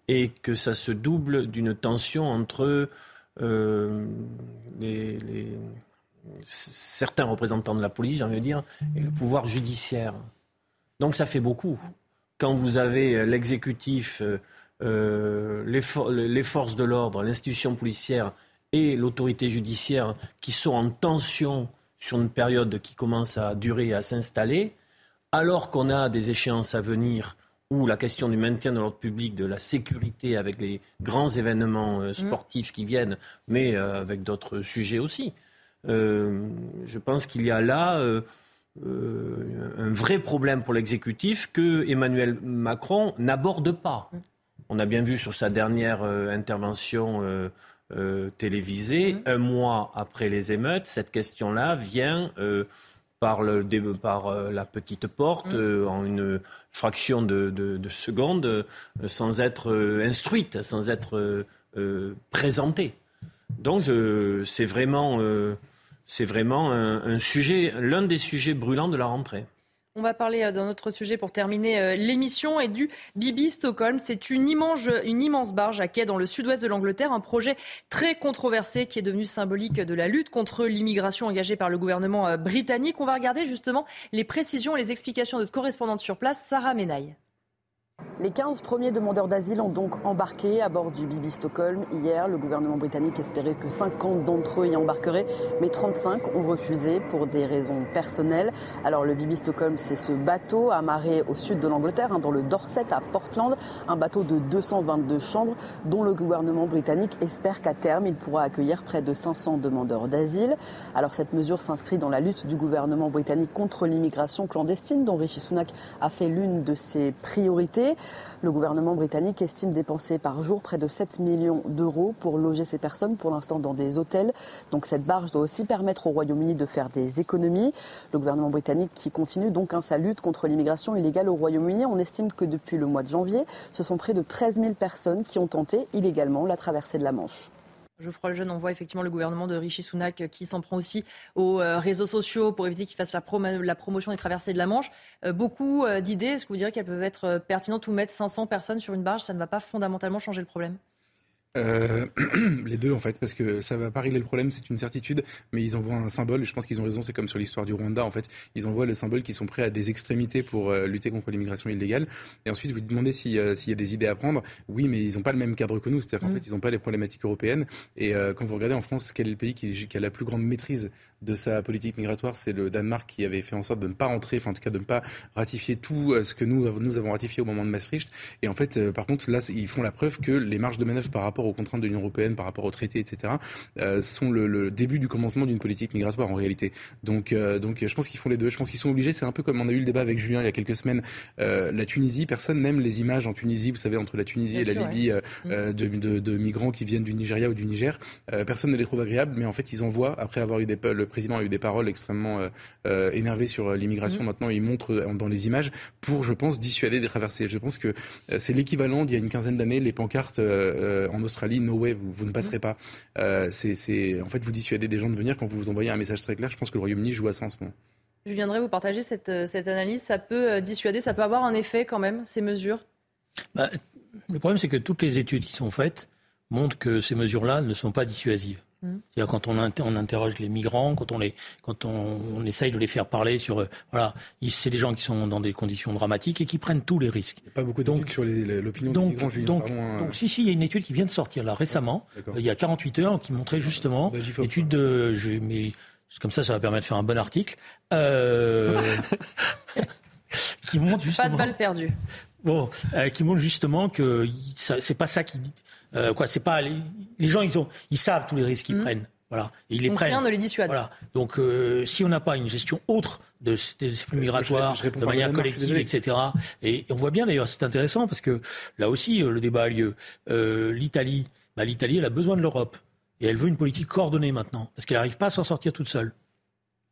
et que ça se double d'une tension entre les- les, certains représentants de la police, j'ai envie de dire, et le pouvoir judiciaire. Donc ça fait beaucoup. Quand vous avez euh, l'exécutif, euh, euh, les, for- les forces de l'ordre, l'institution policière et l'autorité judiciaire qui sont en tension sur une période qui commence à durer et à s'installer, alors qu'on a des échéances à venir où la question du maintien de l'ordre public, de la sécurité avec les grands événements euh, sportifs qui viennent, mais euh, avec d'autres sujets aussi. Je pense qu'il y a là euh, un vrai problème pour l'exécutif que Emmanuel Macron n'aborde pas. On a bien vu sur sa dernière euh, intervention euh, télévisée, un mois après les émeutes, cette question-là vient par, le, dé- par la petite porte euh, en une fraction de, de, de seconde, sans être instruite, sans être présentée. Donc c'est vraiment, c'est vraiment l'un des sujets brûlants de la rentrée. On va parler euh, d'un autre sujet pour terminer euh, l'émission et du Bibi Stockholm. C'est une immense, une immense barge à quai dans le sud-ouest de l'Angleterre, un projet très controversé qui est devenu symbolique de la lutte contre l'immigration engagée par le gouvernement euh, britannique. On va regarder justement les précisions et les explications de notre correspondante sur place, Sarah Menaille. Les 15 premiers demandeurs d'asile ont donc embarqué à bord du Bibi Stockholm hier. Le gouvernement britannique espérait que 50 d'entre eux y embarqueraient, mais 35 ont refusé pour des raisons personnelles. Alors le Bibi Stockholm, c'est ce bateau amarré au sud de l'Angleterre, hein, dans le Dorset à Portland, un bateau de 222 chambres dont le gouvernement britannique espère qu'à terme, il pourra accueillir près de 500 demandeurs d'asile. Alors cette mesure s'inscrit dans la lutte du gouvernement britannique contre l'immigration clandestine dont Rishi Sunak a fait l'une de ses priorités. Le gouvernement britannique estime dépenser par jour près de 7 millions d'euros pour loger ces personnes, pour l'instant dans des hôtels. Donc cette barge doit aussi permettre au Royaume-Uni de faire des économies. Le gouvernement britannique qui continue donc hein, sa lutte contre l'immigration illégale au Royaume-Uni. On estime que depuis le mois de janvier, ce sont près de 13 000 personnes qui ont tenté illégalement la traversée de la Manche. Geoffroy Lejeune, on voit effectivement le gouvernement de Rishi Sunak qui s'en prend aussi aux euh, réseaux sociaux pour éviter qu'il fasse la, promotion des traversées de la Manche. Euh, beaucoup euh, d'idées, est-ce que vous direz qu'elles peuvent être pertinentes ou mettre 500 personnes sur une barge? Ça ne va pas fondamentalement changer le problème? Euh, (clears throat) les deux en fait, parce que ça va pas régler le problème, c'est une certitude, mais ils envoient un symbole, et je pense qu'ils ont raison, c'est comme sur l'histoire du Rwanda en fait, ils envoient le symbole qu'ils sont prêts à des extrémités pour euh, lutter contre l'immigration illégale, et ensuite vous demandez s'il y a des idées à prendre, oui mais ils n'ont pas le même cadre que nous, c'est-à-dire qu'en mm. fait ils n'ont pas les problématiques européennes, et euh, quand vous regardez en France, quel est le pays qui, qui, a la plus grande maîtrise de sa politique migratoire, c'est le Danemark qui avait fait en sorte de ne pas entrer, enfin en tout cas de ne pas ratifier tout ce que nous, nous avons ratifié au moment de Maastricht, et en fait par contre là ils font la preuve que les marges de manœuvre par rapport aux contraintes de l'Union européenne par rapport au traité, etc., euh, sont le, début du commencement d'une politique migratoire en réalité. Donc, euh, donc je pense qu'ils font les deux. Je pense qu'ils sont obligés. C'est un peu comme on a eu le débat avec Julien il y a quelques semaines. Euh, la Tunisie, personne n'aime les images en Tunisie, vous savez, entre la Tunisie et la Libye, de, migrants qui viennent du Nigeria ou du Niger. personne ne les trouve agréables, mais en fait, ils envoient, après avoir eu des, le président a eu des paroles extrêmement énervées sur l'immigration. Mm. Maintenant, il montre dans les images pour, je pense, dissuader des traversées. Je pense que c'est l'équivalent d'il y a une quinzaine d'années, les pancartes en Australie, No way, vous, ne passerez pas. Euh, c'est, en fait, vous dissuadez des gens de venir quand vous vous envoyez un message très clair. Je pense que le Royaume-Uni joue à ça en ce moment. Je viendrai vous partager cette, euh, cette analyse. Ça peut euh, dissuader, ça peut avoir un effet quand même, ces mesures? Bah, Le problème, c'est que toutes les études qui sont faites montrent que ces mesures-là ne sont pas dissuasives. Mmh. C'est-à-dire quand on, on, interroge les migrants, quand on les, quand on, on essaye de les faire parler sur, euh, voilà, c'est des gens qui sont dans des conditions dramatiques et qui prennent tous les risques. Il n'y a pas beaucoup d'études sur l'opinion des migrants. Julien, donc, hein. donc, si, si, il y a une étude qui vient de sortir là récemment, il y a 48 heures, qui montrait justement, bah, étude de, je, mais comme ça, ça va permettre de faire un bon article, euh, (laughs) (laughs) qui montre justement. Pas de balle perdue. Bon, euh, qui montre justement que c'est pas ça qui euh, quoi, c'est pas les, gens, ils ont, ils savent tous les risques qu'ils mmh. prennent. Voilà, et ils les prennent. Rien ne les dissuade. Voilà. Donc, euh, si on n'a pas une gestion autre de ces flux migratoires, de manière collective, etc. Et, on voit bien d'ailleurs, c'est intéressant parce que là aussi, euh, le débat a lieu. Euh, L'Italie, bah, l'Italie, elle a besoin de l'Europe et elle veut une politique coordonnée maintenant parce qu'elle n'arrive pas à s'en sortir toute seule.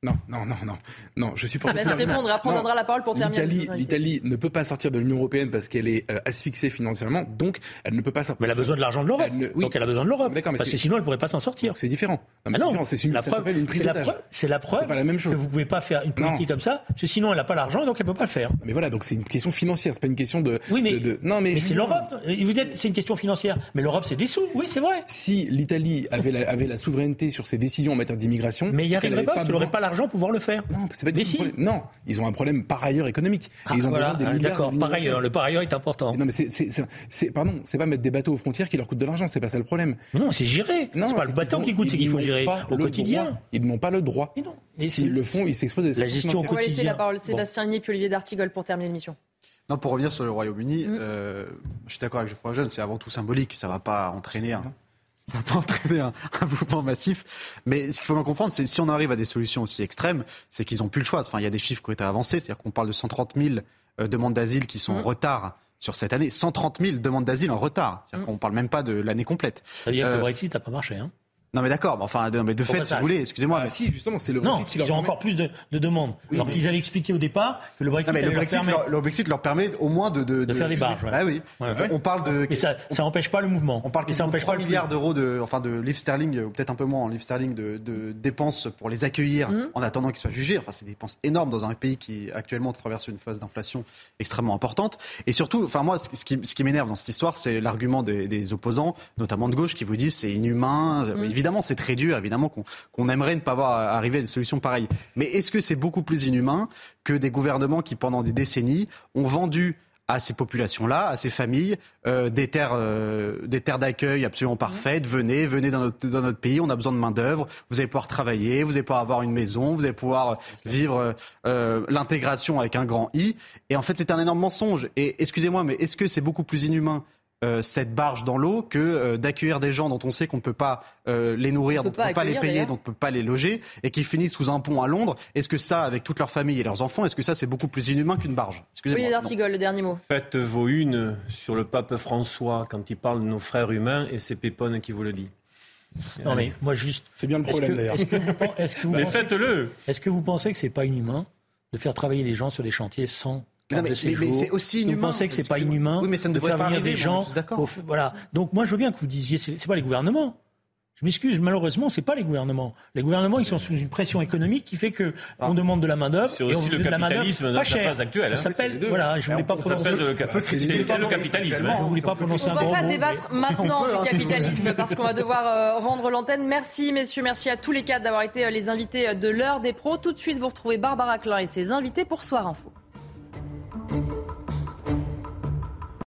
Non, non, non, non, non. Je suis pas. Ah, répondre. Après, on donnera la parole pour terminer. L'Italie ne peut pas sortir de l'Union européenne parce qu'elle est euh, asphyxiée financièrement, donc elle ne peut pas sortir. Mais elle a besoin de l'argent de l'Europe. Donc elle a besoin de l'Europe. Parce que sinon elle ne pourrait pas s'en sortir. C'est différent. Non, ah c'est une, la preuve. C'est la preuve. C'est pas la même chose. Que vous pouvez pas faire une politique comme ça, parce que sinon elle n'a pas l'argent, donc elle peut pas le faire. Mais voilà, donc c'est une question financière, c'est pas une question de. Oui, mais non, mais, mais c'est l'Europe. Vous dites c'est une question financière, mais l'Europe c'est des sous. Oui, c'est vrai. Si l'Italie avait la, avait la souveraineté sur ses décisions en matière d'immigration, mais il n'y arriverait pas parce qu'elle n'aurait pas l'argent pour pouvoir le faire. Non, c'est pas du Non, ils ont un problème par ailleurs économique. Ah, ils ont besoin des milliards. D'accord, par ailleurs, le par ailleurs est important. non, mais c'est, pardon, c'est pas mettre des bateaux aux frontières qui leur coûtent de l'argent, c'est pas ça le problème. non, c'est gérer. Non, c'est pas le bateau qui coûte, c'est qu'il faut gérer au quotidien. Ils n'ont pas le droit. Mais non. S'ils le font, ils s'exposent à des La gestion au quotidien. On va laisser la parole Sébastien Ligny puis Olivier D'Artigol pour terminer l'émission. Non, pour revenir sur le Royaume-Uni, mm. euh, je suis d'accord avec Geoffroy Jeune, c'est avant tout symbolique, ça ne va pas entraîner un, ça peut entraîner un, mouvement massif. Mais ce qu'il faut bien comprendre, c'est si on arrive à des solutions aussi extrêmes, c'est qu'ils n'ont plus le choix. Enfin, il y a des chiffres qui ont été avancés, c'est-à-dire qu'on parle de 130 000 euh, demandes d'asile qui sont en mmh. retard sur cette année. 130 000 demandes d'asile en retard. C'est-à-dire mmh. qu'on ne parle même pas de l'année complète. Ça veut dire que le euh, Brexit n'a pas marché. Hein non mais d'accord, enfin de, mais de fait, si vous voulez, excusez-moi. Ah, si, justement, c'est le Brexit non, qui leur ils ont encore plus de, de demandes. alors qu'ils avaient expliqué au départ que le Brexit, le, Brexit leur, le, Brexit leur permet au moins de... De, de faire des barges. Ah oui. On parle de... Mais ça n'empêche pas le mouvement. On parle de 3 milliards d'euros de, enfin de livres sterling, ou peut-être un peu moins en livres sterling, de, de dépenses pour les accueillir mmh. en attendant qu'ils soient jugés. Enfin, c'est des dépenses énormes dans un pays qui actuellement traverse une phase d'inflation extrêmement importante. Et surtout, enfin moi, ce qui, ce qui m'énerve dans cette histoire, c'est l'argument des, des, opposants, notamment de gauche, qui vous disent c'est inhumain. Mmh. Évidemment, c'est très dur, évidemment qu'on on aimerait ne pas voir arriver à des solutions pareilles. Mais est-ce que c'est beaucoup plus inhumain que des gouvernements qui, pendant des décennies, ont vendu à ces populations-là, à ces familles, euh, des terres, euh, des terres d'accueil absolument parfaites? Venez, venez dans notre, dans notre pays, on a besoin de main d'œuvre. Vous allez pouvoir travailler, vous allez pouvoir avoir une maison, vous allez pouvoir vivre euh, l'intégration avec un grand I. Et en fait, c'est un énorme mensonge. Et excusez-moi, mais est-ce que c'est beaucoup plus inhumain euh, cette barge dans l'eau que euh, d'accueillir des gens dont on sait qu'on ne peut pas euh, les nourrir, dont on ne peut pas les payer, dont on ne peut pas les loger, et qui finissent sous un pont à Londres. Est-ce que ça, avec toute leur famille et leurs enfants, est-ce que ça c'est beaucoup plus inhumain qu'une barge? Excusez-moi. D'Artigol, le dernier mot. Faites vos unes sur le pape François quand il parle de nos frères humains, et c'est Pépone qui vous le dit. Non mais moi juste. C'est bien le problème d'ailleurs. Est-ce que vous, mais faites-le. Est-ce que vous pensez que c'est pas inhumain de faire travailler des gens sur des chantiers sans mais, c'est aussi inhumain. Vous pensez que c'est pas inhumain oui, mais ça ne devrait de faire venir des gens Voilà. Donc moi je veux bien que vous disiez c'est pas les gouvernements. Je m'excuse, malheureusement, c'est pas les gouvernements. Les gouvernements, ils sont sous une pression économique qui fait que on demande de la main d'œuvre. C'est aussi le capitalisme dans sa phase actuelle. Ça hein. s'appelle, voilà, je voulais pas prononcer. C'est le capitalisme. Je voulais pas prononcer un gros mot. On va pas débattre maintenant du capitalisme parce qu'on va devoir euh, rendre l'antenne. Merci, messieurs, merci à tous les quatre d'avoir été euh, les invités euh, de l'heure des pros. Tout de suite, vous retrouvez Barbara Klein et ses invités pour Soir Info.